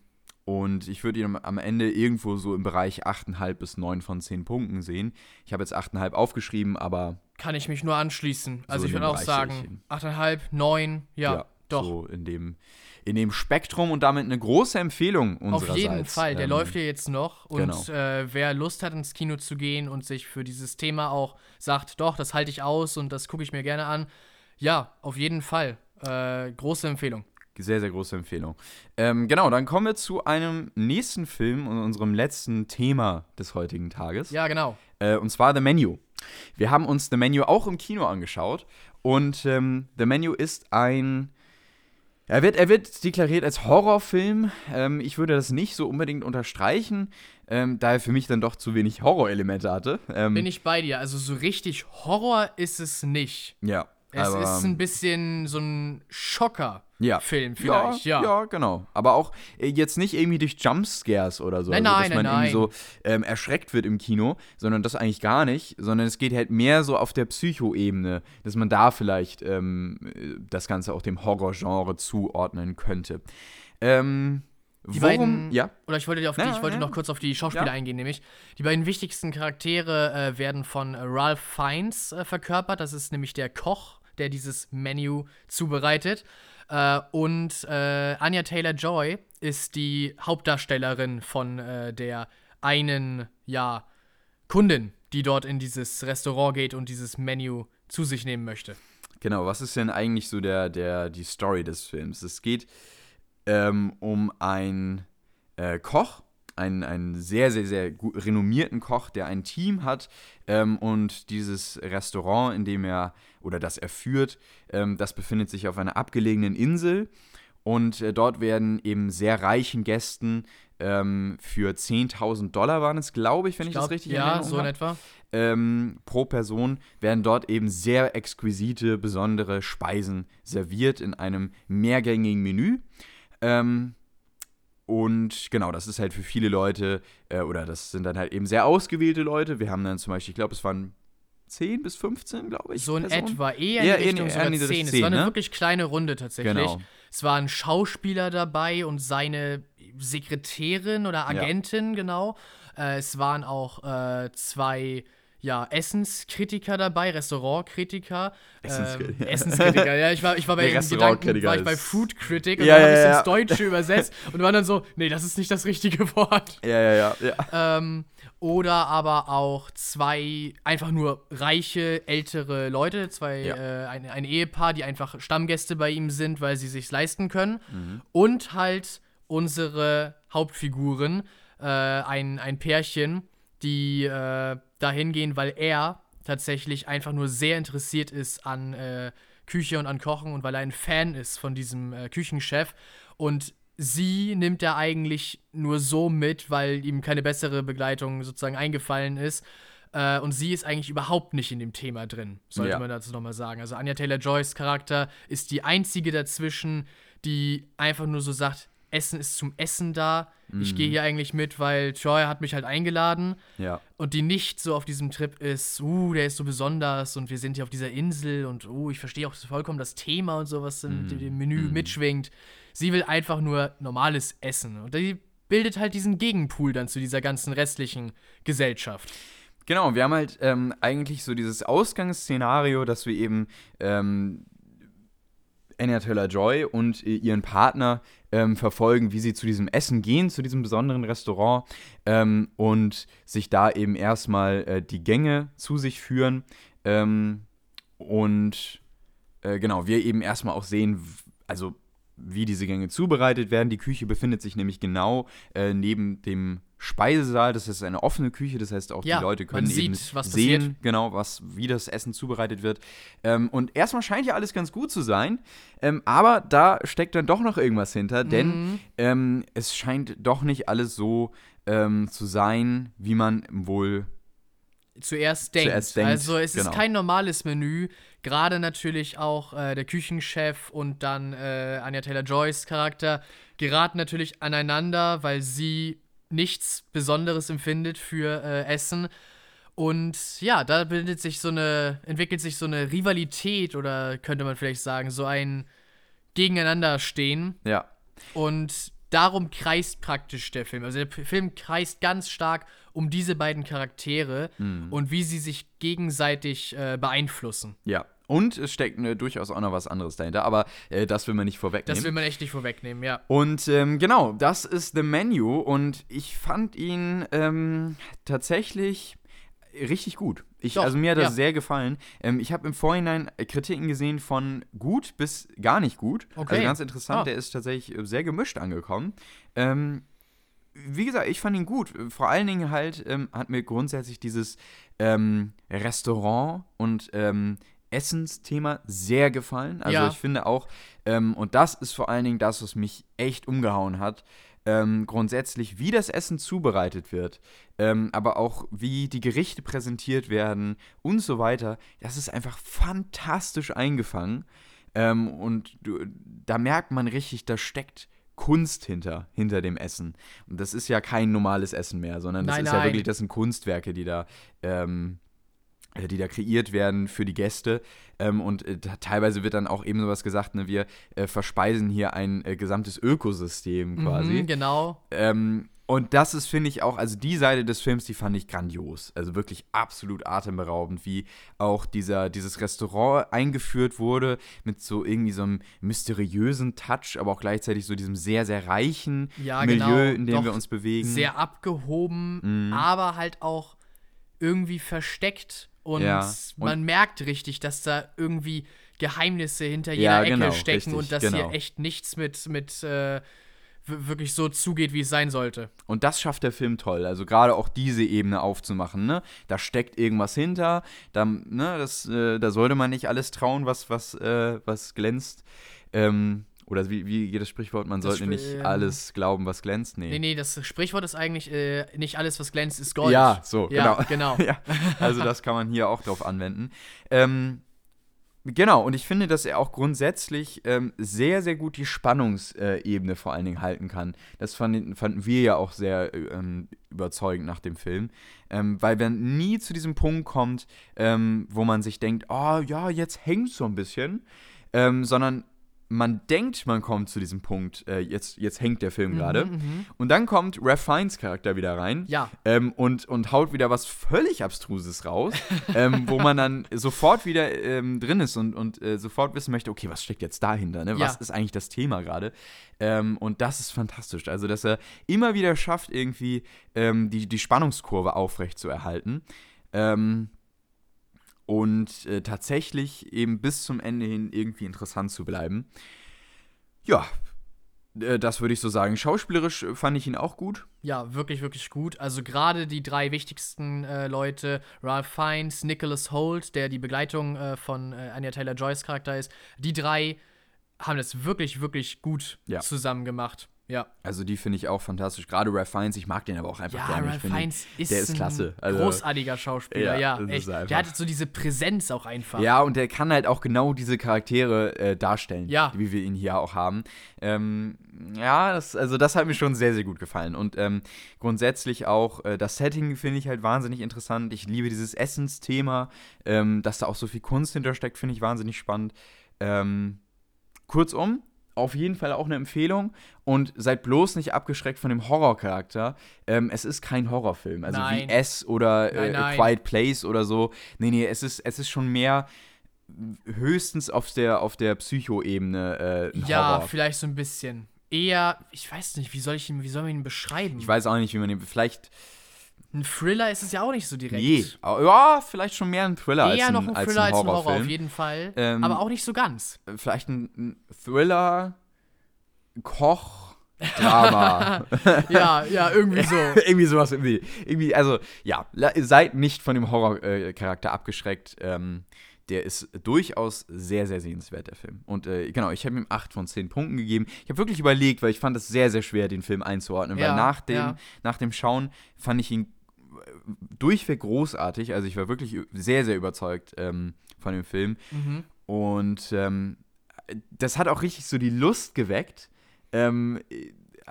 Speaker 1: und ich würde ihn am- Ende irgendwo so im Bereich 8,5 bis 9 von 10 Punkten sehen. Ich habe jetzt 8,5 aufgeschrieben, aber
Speaker 2: Kann ich mich nur anschließen. Also
Speaker 1: So
Speaker 2: ich würde auch sagen,
Speaker 1: sehe ich ihn.
Speaker 2: 8,5, 9, ja,
Speaker 1: Ja,
Speaker 2: Doch.
Speaker 1: So in dem, in dem Spektrum und damit eine große Empfehlung unsererseits.
Speaker 2: Auf jeden Fall, der
Speaker 1: Ähm,
Speaker 2: läuft ja jetzt noch. Und
Speaker 1: genau.
Speaker 2: äh, wer Lust hat, ins Kino zu gehen und sich für dieses Thema auch sagt, doch, das halte ich aus und das gucke ich mir gerne an, ja, auf jeden Fall. Äh, große Empfehlung.
Speaker 1: Sehr, sehr große Empfehlung. Ähm, genau, dann kommen wir zu einem nächsten Film und unserem letzten Thema des heutigen Tages.
Speaker 2: Ja, genau.
Speaker 1: Äh, und zwar The Menu. Wir haben uns The Menu auch im Kino angeschaut. Und ähm, The Menu ist ein. Er wird, er wird deklariert als Horrorfilm. Ähm, ich würde das nicht so unbedingt unterstreichen, ähm, da er für mich dann doch zu wenig Horrorelemente hatte. Ähm,
Speaker 2: Bin ich bei dir. Also so richtig Horror ist es nicht.
Speaker 1: ja.
Speaker 2: Es
Speaker 1: aber,
Speaker 2: ist ein bisschen so ein
Speaker 1: ja.
Speaker 2: Schocker-Film vielleicht, ja.
Speaker 1: ja. genau. Aber auch äh, jetzt nicht irgendwie durch Jumpscares oder so.
Speaker 2: Nein,
Speaker 1: also,
Speaker 2: nein,
Speaker 1: dass man
Speaker 2: nein,
Speaker 1: irgendwie so ähm, erschreckt wird im Kino, sondern das eigentlich gar nicht, sondern es geht halt mehr so auf der Psycho-Ebene, dass man da vielleicht ähm, äh, das Ganze auch dem Horror-Genre zuordnen könnte. Ähm,
Speaker 2: Die
Speaker 1: worum,
Speaker 2: beiden-
Speaker 1: ja,
Speaker 2: Oder ich wollte, die,
Speaker 1: Ja,
Speaker 2: ich wollte
Speaker 1: ja.
Speaker 2: noch kurz auf die Schauspieler
Speaker 1: Ja.
Speaker 2: eingehen, nämlich die beiden wichtigsten Charaktere äh, werden von äh, Ralph Fiennes äh, verkörpert. Das ist nämlich der Koch, der dieses Menü zubereitet. Äh, und äh, Anya Taylor Joy ist die Hauptdarstellerin von äh, der einen, ja, Kundin, die dort in dieses Restaurant geht und dieses Menü zu sich nehmen möchte.
Speaker 1: Genau, was ist denn eigentlich so der, der, die Story des Films? Es geht ähm, um einen äh, Koch, einen, einen sehr, sehr, sehr gu- renommierten Koch, der ein Team hat ähm, und dieses Restaurant, in dem er oder das er führt, ähm, das befindet sich auf einer abgelegenen Insel und äh, dort werden eben sehr reichen Gästen ähm, für 10.000 Dollar waren es, glaube ich, wenn ich, das
Speaker 2: glaub,
Speaker 1: richtig in
Speaker 2: Ja, so in etwa.
Speaker 1: ähm, pro Person werden dort eben sehr exquisite, besondere Speisen serviert in einem mehrgängigen Menü. Ähm, und genau, das ist halt für viele Leute, äh, oder das sind dann halt eben sehr ausgewählte Leute. Wir haben dann zum Beispiel, ich glaube, es waren 10 bis 15, glaube ich.
Speaker 2: So in
Speaker 1: Personen.
Speaker 2: etwa, eher
Speaker 1: Ja,
Speaker 2: in
Speaker 1: eher-
Speaker 2: Richtung sogar
Speaker 1: in die
Speaker 2: 10.
Speaker 1: Richtung
Speaker 2: Es
Speaker 1: 10,
Speaker 2: war eine
Speaker 1: ne?
Speaker 2: wirklich kleine Runde tatsächlich.
Speaker 1: Genau.
Speaker 2: Es war ein Schauspieler dabei und seine Sekretärin oder Agentin, genau. Äh, es waren auch äh, zwei ja, Essenskritiker dabei, Restaurantkritiker.
Speaker 1: Essenskritiker.
Speaker 2: Ähm, Essenskritiker, ja. Ich war, ich war bei [LAUGHS] den Gedanken, war ich bei Food Critic und
Speaker 1: Ja,
Speaker 2: dann habe
Speaker 1: ja,
Speaker 2: ich
Speaker 1: ja.
Speaker 2: es ins Deutsche übersetzt [LAUGHS] und war dann so, nee, das ist nicht das richtige Wort.
Speaker 1: Ja, ja, ja. ja.
Speaker 2: Ähm, oder aber auch zwei einfach nur reiche, ältere Leute, zwei,
Speaker 1: Ja.
Speaker 2: äh, ein, ein Ehepaar, die einfach Stammgäste bei ihm sind, weil sie sich leisten können.
Speaker 1: Mhm.
Speaker 2: Und halt unsere Hauptfiguren, äh, ein, ein Pärchen, die äh, dahin gehen, weil er tatsächlich einfach nur sehr interessiert ist an äh, Küche und an Kochen und weil er ein Fan ist von diesem äh, Küchenchef. Und sie nimmt er eigentlich nur so mit, weil ihm keine bessere Begleitung sozusagen eingefallen ist. Äh, und sie ist eigentlich überhaupt nicht in dem Thema drin, sollte
Speaker 1: Ja.
Speaker 2: man dazu nochmal sagen. Also Anya Taylor-Joys Charakter ist die einzige dazwischen, die einfach nur so sagt, Essen ist zum Essen da. Ich gehe hier eigentlich mit, weil Troy hat mich halt eingeladen.
Speaker 1: ja.
Speaker 2: Und die nicht so auf diesem Trip ist, uh, der ist so besonders und wir sind hier auf dieser Insel und uh, ich verstehe auch vollkommen das Thema und so, was in dem Menü mitschwingt. Sie will einfach nur normales Essen. Und die bildet halt diesen Gegenpool dann zu dieser ganzen restlichen Gesellschaft.
Speaker 1: Genau, wir haben halt ähm, eigentlich so dieses Ausgangsszenario, dass wir eben ähm, Anya Taylor-Joy und äh, ihren Partner ähm, verfolgen, wie sie zu diesem Essen gehen, zu diesem besonderen Restaurant ähm, und sich da eben erstmal äh, die Gänge zu sich führen ähm, und äh, genau, wir eben erstmal auch sehen, also wie diese Gänge zubereitet werden. Die Küche befindet sich nämlich genau äh, neben dem Speisesaal. Das ist eine offene Küche, das heißt auch
Speaker 2: Ja,
Speaker 1: die Leute können eben
Speaker 2: sieht, was
Speaker 1: sehen,
Speaker 2: passiert.
Speaker 1: genau, was, wie das Essen zubereitet wird. Ähm, und erstmal scheint ja alles ganz gut zu sein, ähm, aber da steckt dann doch noch irgendwas hinter, denn
Speaker 2: Mhm.
Speaker 1: ähm, es scheint doch nicht alles so ähm, zu sein, wie man wohl
Speaker 2: zuerst denkt.
Speaker 1: Zuerst denkt,
Speaker 2: also es
Speaker 1: genau.
Speaker 2: ist kein normales Menü. Gerade natürlich auch äh, der Küchenchef und dann äh, Anya Taylor-Joys Charakter geraten natürlich aneinander, weil sie nichts Besonderes empfindet für äh, Essen. Und ja, da bildet sich so eine, entwickelt sich so eine Rivalität oder könnte man vielleicht sagen, so ein Gegeneinanderstehen.
Speaker 1: Ja,
Speaker 2: Und darum kreist praktisch der Film. Also der Film kreist ganz stark um diese beiden Charaktere
Speaker 1: Mhm.
Speaker 2: und wie sie sich gegenseitig äh, beeinflussen.
Speaker 1: ja. Und es steckt äh, durchaus auch noch was anderes dahinter, aber äh, das will man nicht vorwegnehmen.
Speaker 2: Das will man echt nicht vorwegnehmen, ja.
Speaker 1: Und ähm, genau, das ist The Menu und ich fand ihn ähm, tatsächlich richtig gut. Ich,
Speaker 2: Doch,
Speaker 1: also mir hat das
Speaker 2: ja.
Speaker 1: sehr gefallen. Ähm, ich habe im Vorhinein Kritiken gesehen von gut bis gar nicht gut.
Speaker 2: Okay.
Speaker 1: Also ganz interessant,
Speaker 2: Ah.
Speaker 1: der ist tatsächlich äh, sehr gemischt angekommen. Ähm, wie gesagt, ich fand ihn gut. Vor allen Dingen halt ähm, hat mir grundsätzlich dieses ähm, Restaurant und ähm, Essensthema sehr gefallen. Also
Speaker 2: Ja.
Speaker 1: ich finde auch, ähm, und das ist vor allen Dingen das, was mich echt umgehauen hat, ähm, grundsätzlich, wie das Essen zubereitet wird, ähm, aber auch wie die Gerichte präsentiert werden und so weiter. Das ist einfach fantastisch eingefangen. Ähm, und du, da merkt man richtig, da steckt Kunst hinter, hinter dem Essen. Und das ist ja kein normales Essen mehr, sondern das
Speaker 2: Nein,
Speaker 1: ist ja
Speaker 2: nein.
Speaker 1: wirklich, das sind Kunstwerke, die da, ähm, äh, die da kreiert werden für die Gäste. Ähm, und äh, teilweise wird dann auch eben sowas gesagt, ne, wir äh, verspeisen hier ein äh, gesamtes Ökosystem quasi.
Speaker 2: Mhm, genau.
Speaker 1: Ähm, und das ist, finde ich, auch, also die Seite des Films, die fand ich grandios. Also wirklich absolut atemberaubend, wie auch dieser, dieses Restaurant eingeführt wurde mit so irgendwie so einem mysteriösen Touch, aber auch gleichzeitig so diesem sehr, sehr reichen
Speaker 2: Ja,
Speaker 1: Milieu,
Speaker 2: genau.
Speaker 1: in dem
Speaker 2: Doch
Speaker 1: wir uns bewegen.
Speaker 2: Sehr abgehoben,
Speaker 1: Mhm.
Speaker 2: aber halt auch irgendwie versteckt. Und
Speaker 1: Ja, und-
Speaker 2: man merkt richtig, dass da irgendwie Geheimnisse hinter
Speaker 1: Ja,
Speaker 2: jeder Ecke
Speaker 1: genau,
Speaker 2: stecken
Speaker 1: richtig,
Speaker 2: und dass
Speaker 1: genau.
Speaker 2: hier echt nichts mit, mit äh, wirklich so zugeht, wie es sein sollte.
Speaker 1: Und das schafft der Film toll. Also gerade auch diese Ebene aufzumachen. Ne? Da steckt irgendwas hinter. Da, ne, das, äh, da sollte man nicht alles trauen, was, was, äh, was glänzt. Ähm, oder wie, wie geht das Sprichwort? Man
Speaker 2: Das
Speaker 1: sollte nicht alles glauben, was glänzt. Nee.
Speaker 2: Nee, nee, das Sprichwort ist eigentlich, äh, nicht alles, was glänzt, ist Gold.
Speaker 1: Ja, so,
Speaker 2: Ja,
Speaker 1: genau.
Speaker 2: genau. [LAUGHS]
Speaker 1: ja, also das kann man hier auch drauf anwenden. Ähm, genau, und ich finde, dass er auch grundsätzlich ähm, sehr, sehr gut die Spannungsebene vor allen Dingen halten kann. Das fanden, fanden wir ja auch sehr äh, ähm, überzeugend nach dem Film. Ähm, weil man nie zu diesem Punkt kommt, ähm, wo man sich denkt, oh ja, jetzt hängt so ein bisschen, ähm, sondern man denkt, man kommt zu diesem Punkt, äh, jetzt, jetzt hängt der Film gerade.
Speaker 2: mhm.
Speaker 1: Und dann kommt Ralph Fiennes Charakter wieder rein
Speaker 2: Ja.
Speaker 1: ähm, und, und haut wieder was völlig Abstruses raus, [LAUGHS] ähm, wo man dann sofort wieder ähm, drin ist und, und äh, sofort wissen möchte, okay, was steckt jetzt dahinter? Ne? Was
Speaker 2: Ja.
Speaker 1: ist eigentlich das Thema gerade? Ähm, und das ist fantastisch. Also, dass er immer wieder schafft, irgendwie ähm, die, die Spannungskurve aufrecht zu erhalten. Ähm, und äh, tatsächlich eben bis zum Ende hin irgendwie interessant zu bleiben. Ja, äh, das würde ich so sagen. Schauspielerisch äh, fand ich ihn auch gut.
Speaker 2: Ja, wirklich, wirklich gut. Also gerade die drei wichtigsten äh, Leute, Ralph Fiennes, Nicholas Holt, der die Begleitung äh, von äh, Anya Taylor-Joyce Charakter ist, die drei haben das wirklich, wirklich gut
Speaker 1: Ja.
Speaker 2: zusammen gemacht. Ja,
Speaker 1: Also die finde ich auch fantastisch. Gerade Ralph Fiennes, ich mag den aber auch einfach
Speaker 2: ja
Speaker 1: gerne.
Speaker 2: Ralph Fiennes ist,
Speaker 1: der ist
Speaker 2: ein
Speaker 1: klasse. Also-
Speaker 2: großartiger Schauspieler,
Speaker 1: Ja,
Speaker 2: ja. echt. Der hat so diese Präsenz auch einfach.
Speaker 1: Ja, und der kann halt auch genau diese Charaktere äh, darstellen,
Speaker 2: Ja.
Speaker 1: wie wir ihn hier auch haben. Ähm, ja, das, also das hat mir schon sehr, sehr gut gefallen. Und ähm, grundsätzlich auch äh, das Setting finde ich halt wahnsinnig interessant. Ich liebe dieses Essensthema, ähm, dass da auch so viel Kunst hintersteckt, finde ich wahnsinnig spannend. Ähm, kurzum, auf jeden Fall auch eine Empfehlung und seid bloß nicht abgeschreckt von dem Horrorcharakter. Ähm, es ist kein Horrorfilm, also
Speaker 2: Nein.
Speaker 1: wie S oder äh,
Speaker 2: Nein, nein.
Speaker 1: Quiet Place oder so. Nee, nee, es ist, es ist schon mehr höchstens auf der, auf der Psycho-Ebene äh,
Speaker 2: Ja,
Speaker 1: Horror.
Speaker 2: vielleicht so ein bisschen. Eher, ich weiß nicht, wie soll ich ihn, wie soll man ihn beschreiben?
Speaker 1: Ich weiß auch nicht, wie man den. Vielleicht.
Speaker 2: Ein Thriller ist es ja auch nicht so direkt.
Speaker 1: Nee. Ja, vielleicht schon mehr ein Thriller als
Speaker 2: Eher
Speaker 1: ein,
Speaker 2: noch ein
Speaker 1: als
Speaker 2: Thriller als ein Horror,
Speaker 1: Horrorfilm.
Speaker 2: auf jeden Fall.
Speaker 1: Ähm,
Speaker 2: aber auch nicht so ganz.
Speaker 1: vielleicht ein, ein Thriller, Koch, Drama. [LAUGHS]
Speaker 2: ja, ja, irgendwie so. [LAUGHS]
Speaker 1: irgendwie sowas irgendwie. irgendwie also, ja, seid nicht von dem Horrorcharakter abgeschreckt. Ähm, der ist durchaus sehr, sehr sehenswert, der Film. Und äh, genau, ich habe ihm 8 von 10 Punkten gegeben. Ich habe wirklich überlegt, weil ich fand es sehr, sehr schwer, den Film einzuordnen.
Speaker 2: Ja,
Speaker 1: weil nach dem,
Speaker 2: ja.
Speaker 1: nach dem Schauen fand ich ihn äh, durchweg großartig. Also ich war wirklich sehr, sehr überzeugt ähm, von dem Film.
Speaker 2: Mhm.
Speaker 1: Und ähm, das hat auch richtig so die Lust geweckt. Ähm,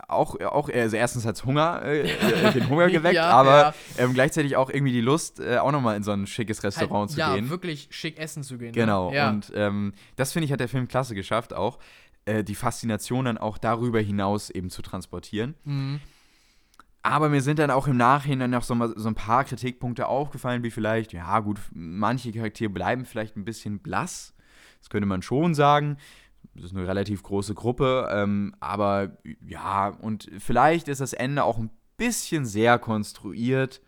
Speaker 1: auch, auch, also erstens hat es Hunger, äh, äh, den Hunger [LAUGHS] geweckt,
Speaker 2: Ja,
Speaker 1: aber
Speaker 2: ja.
Speaker 1: Ähm, gleichzeitig auch irgendwie die Lust, äh, auch nochmal in so ein schickes Restaurant
Speaker 2: halt,
Speaker 1: zu
Speaker 2: ja,
Speaker 1: gehen.
Speaker 2: wirklich schick essen zu gehen.
Speaker 1: Genau,
Speaker 2: Ne? Ja.
Speaker 1: und ähm, das finde ich, hat der Film klasse geschafft, auch äh, die Faszination dann auch darüber hinaus eben zu transportieren.
Speaker 2: mhm.
Speaker 1: Aber mir sind dann auch im Nachhinein noch so, so ein paar Kritikpunkte aufgefallen, wie vielleicht, ja gut, manche Charaktere bleiben vielleicht ein bisschen blass. Das könnte man schon sagen. Das ist eine relativ große Gruppe. Ähm, aber ja, und vielleicht ist das Ende auch ein bisschen sehr konstruiert.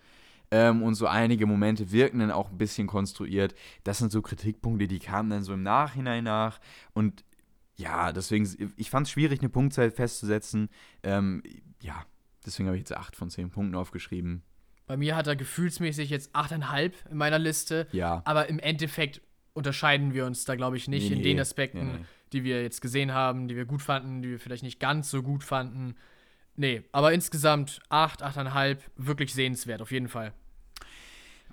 Speaker 1: Ähm, und so einige Momente wirken dann auch ein bisschen konstruiert. Das sind so Kritikpunkte, die kamen dann so im Nachhinein nach. Und ja, deswegen, ich fand es schwierig, eine Punktzahl festzusetzen. Ähm, ja, deswegen habe ich jetzt 8 von 10 Punkten aufgeschrieben.
Speaker 2: Bei mir hat er gefühlsmäßig jetzt 8,5 in meiner Liste.
Speaker 1: Ja.
Speaker 2: Aber im Endeffekt unterscheiden wir uns da, glaube ich, nicht
Speaker 1: Nee,
Speaker 2: in den Aspekten,
Speaker 1: Nee, nee.
Speaker 2: die wir jetzt gesehen haben, die wir gut fanden, die wir vielleicht nicht ganz so gut fanden. Nee, aber insgesamt 8, 8,5, wirklich sehenswert, auf jeden Fall.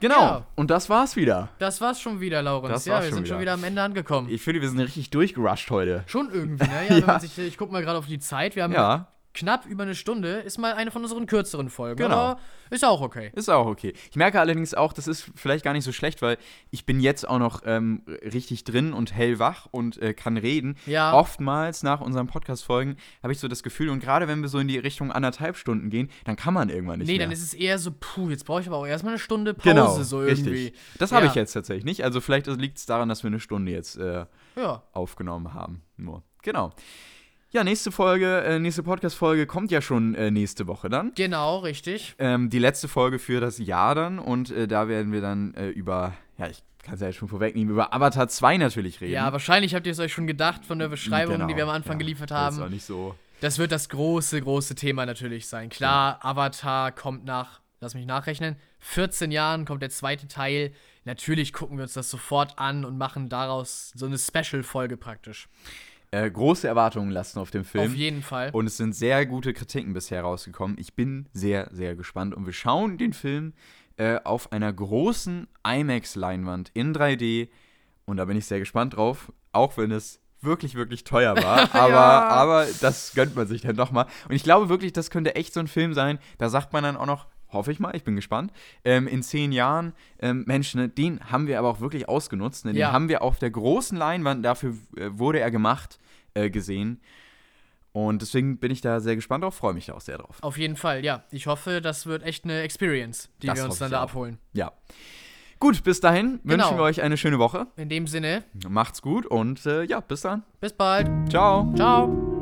Speaker 1: Genau.
Speaker 2: Ja.
Speaker 1: Und das war's wieder.
Speaker 2: Das war's schon wieder, Laurens.
Speaker 1: Das
Speaker 2: ja, wir sind schon
Speaker 1: wieder.
Speaker 2: am Ende angekommen.
Speaker 1: Ich finde, wir sind richtig durchgerusht heute.
Speaker 2: schon irgendwie, ne? Ja, [LAUGHS]
Speaker 1: Ja.
Speaker 2: sich, ich guck mal gerade auf die Zeit. Wir haben
Speaker 1: Ja,
Speaker 2: knapp über eine Stunde. Ist mal eine von unseren kürzeren Folgen.
Speaker 1: Genau.
Speaker 2: Aber ist auch okay.
Speaker 1: ist auch okay. Ich merke allerdings auch, das ist vielleicht gar nicht so schlecht, weil ich bin jetzt auch noch ähm, richtig drin und hellwach und äh, kann reden.
Speaker 2: Ja.
Speaker 1: Oftmals nach unseren Podcast-Folgen habe ich so das Gefühl, und gerade wenn wir so in die Richtung anderthalb Stunden gehen, dann kann man irgendwann nicht
Speaker 2: Nee,
Speaker 1: mehr.
Speaker 2: dann ist es eher so, puh, jetzt brauche ich aber auch erstmal eine Stunde Pause,
Speaker 1: genau,
Speaker 2: so irgendwie.
Speaker 1: richtig. Das habe
Speaker 2: Ja.
Speaker 1: ich jetzt tatsächlich nicht. Also vielleicht liegt es daran, dass wir eine Stunde jetzt äh,
Speaker 2: Ja.
Speaker 1: aufgenommen haben. Nur. Genau. Ja, nächste Folge, äh, nächste Podcast-Folge kommt ja schon äh, nächste Woche dann.
Speaker 2: Genau, richtig.
Speaker 1: Ähm, die letzte Folge für das Jahr dann und äh, da werden wir dann äh, über, ja, ich kann es ja jetzt schon vorwegnehmen, über Avatar 2 natürlich reden.
Speaker 2: Ja, wahrscheinlich habt ihr es euch schon gedacht von der Beschreibung, die
Speaker 1: Genau,
Speaker 2: wir am Anfang
Speaker 1: ja,
Speaker 2: geliefert
Speaker 1: Das ist auch
Speaker 2: haben.
Speaker 1: nicht so.
Speaker 2: Das wird das große, große Thema natürlich sein. Klar, Avatar kommt nach, lass mich nachrechnen, 14 Jahren kommt der zweite Teil. Natürlich gucken wir uns das sofort an und machen daraus so eine Special-Folge praktisch.
Speaker 1: Äh, große Erwartungen lassen auf den Film.
Speaker 2: Auf jeden Fall.
Speaker 1: Und es sind sehr gute Kritiken bisher rausgekommen. Ich bin sehr, sehr gespannt. Und wir schauen den Film äh, auf einer großen IMAX-Leinwand in 3D. Und da bin ich sehr gespannt drauf. Auch wenn es wirklich, wirklich teuer war. [LAUGHS] Aber,
Speaker 2: Ja.
Speaker 1: aber das gönnt man sich dann doch mal. Und ich glaube wirklich, das könnte echt so ein Film sein. Da sagt man dann auch noch, hoffe ich mal, ich bin gespannt, ähm, in zehn Jahren, ähm, Mensch, ne, den haben wir aber auch wirklich ausgenutzt. Ne? Den
Speaker 2: Ja.
Speaker 1: haben wir auf der großen Leinwand, dafür äh, wurde er gemacht, äh, gesehen. Und deswegen bin ich da sehr gespannt drauf, freue mich da auch sehr drauf.
Speaker 2: Auf jeden Fall, ja. Ich hoffe, das wird echt eine Experience, die
Speaker 1: Das
Speaker 2: wir uns dann da
Speaker 1: auch.
Speaker 2: abholen.
Speaker 1: Ja. Gut, bis dahin
Speaker 2: Genau.
Speaker 1: wünschen wir euch eine schöne Woche.
Speaker 2: In dem Sinne,
Speaker 1: Macht's gut und äh, ja, bis dann.
Speaker 2: bis bald.
Speaker 1: Ciao.
Speaker 2: Ciao.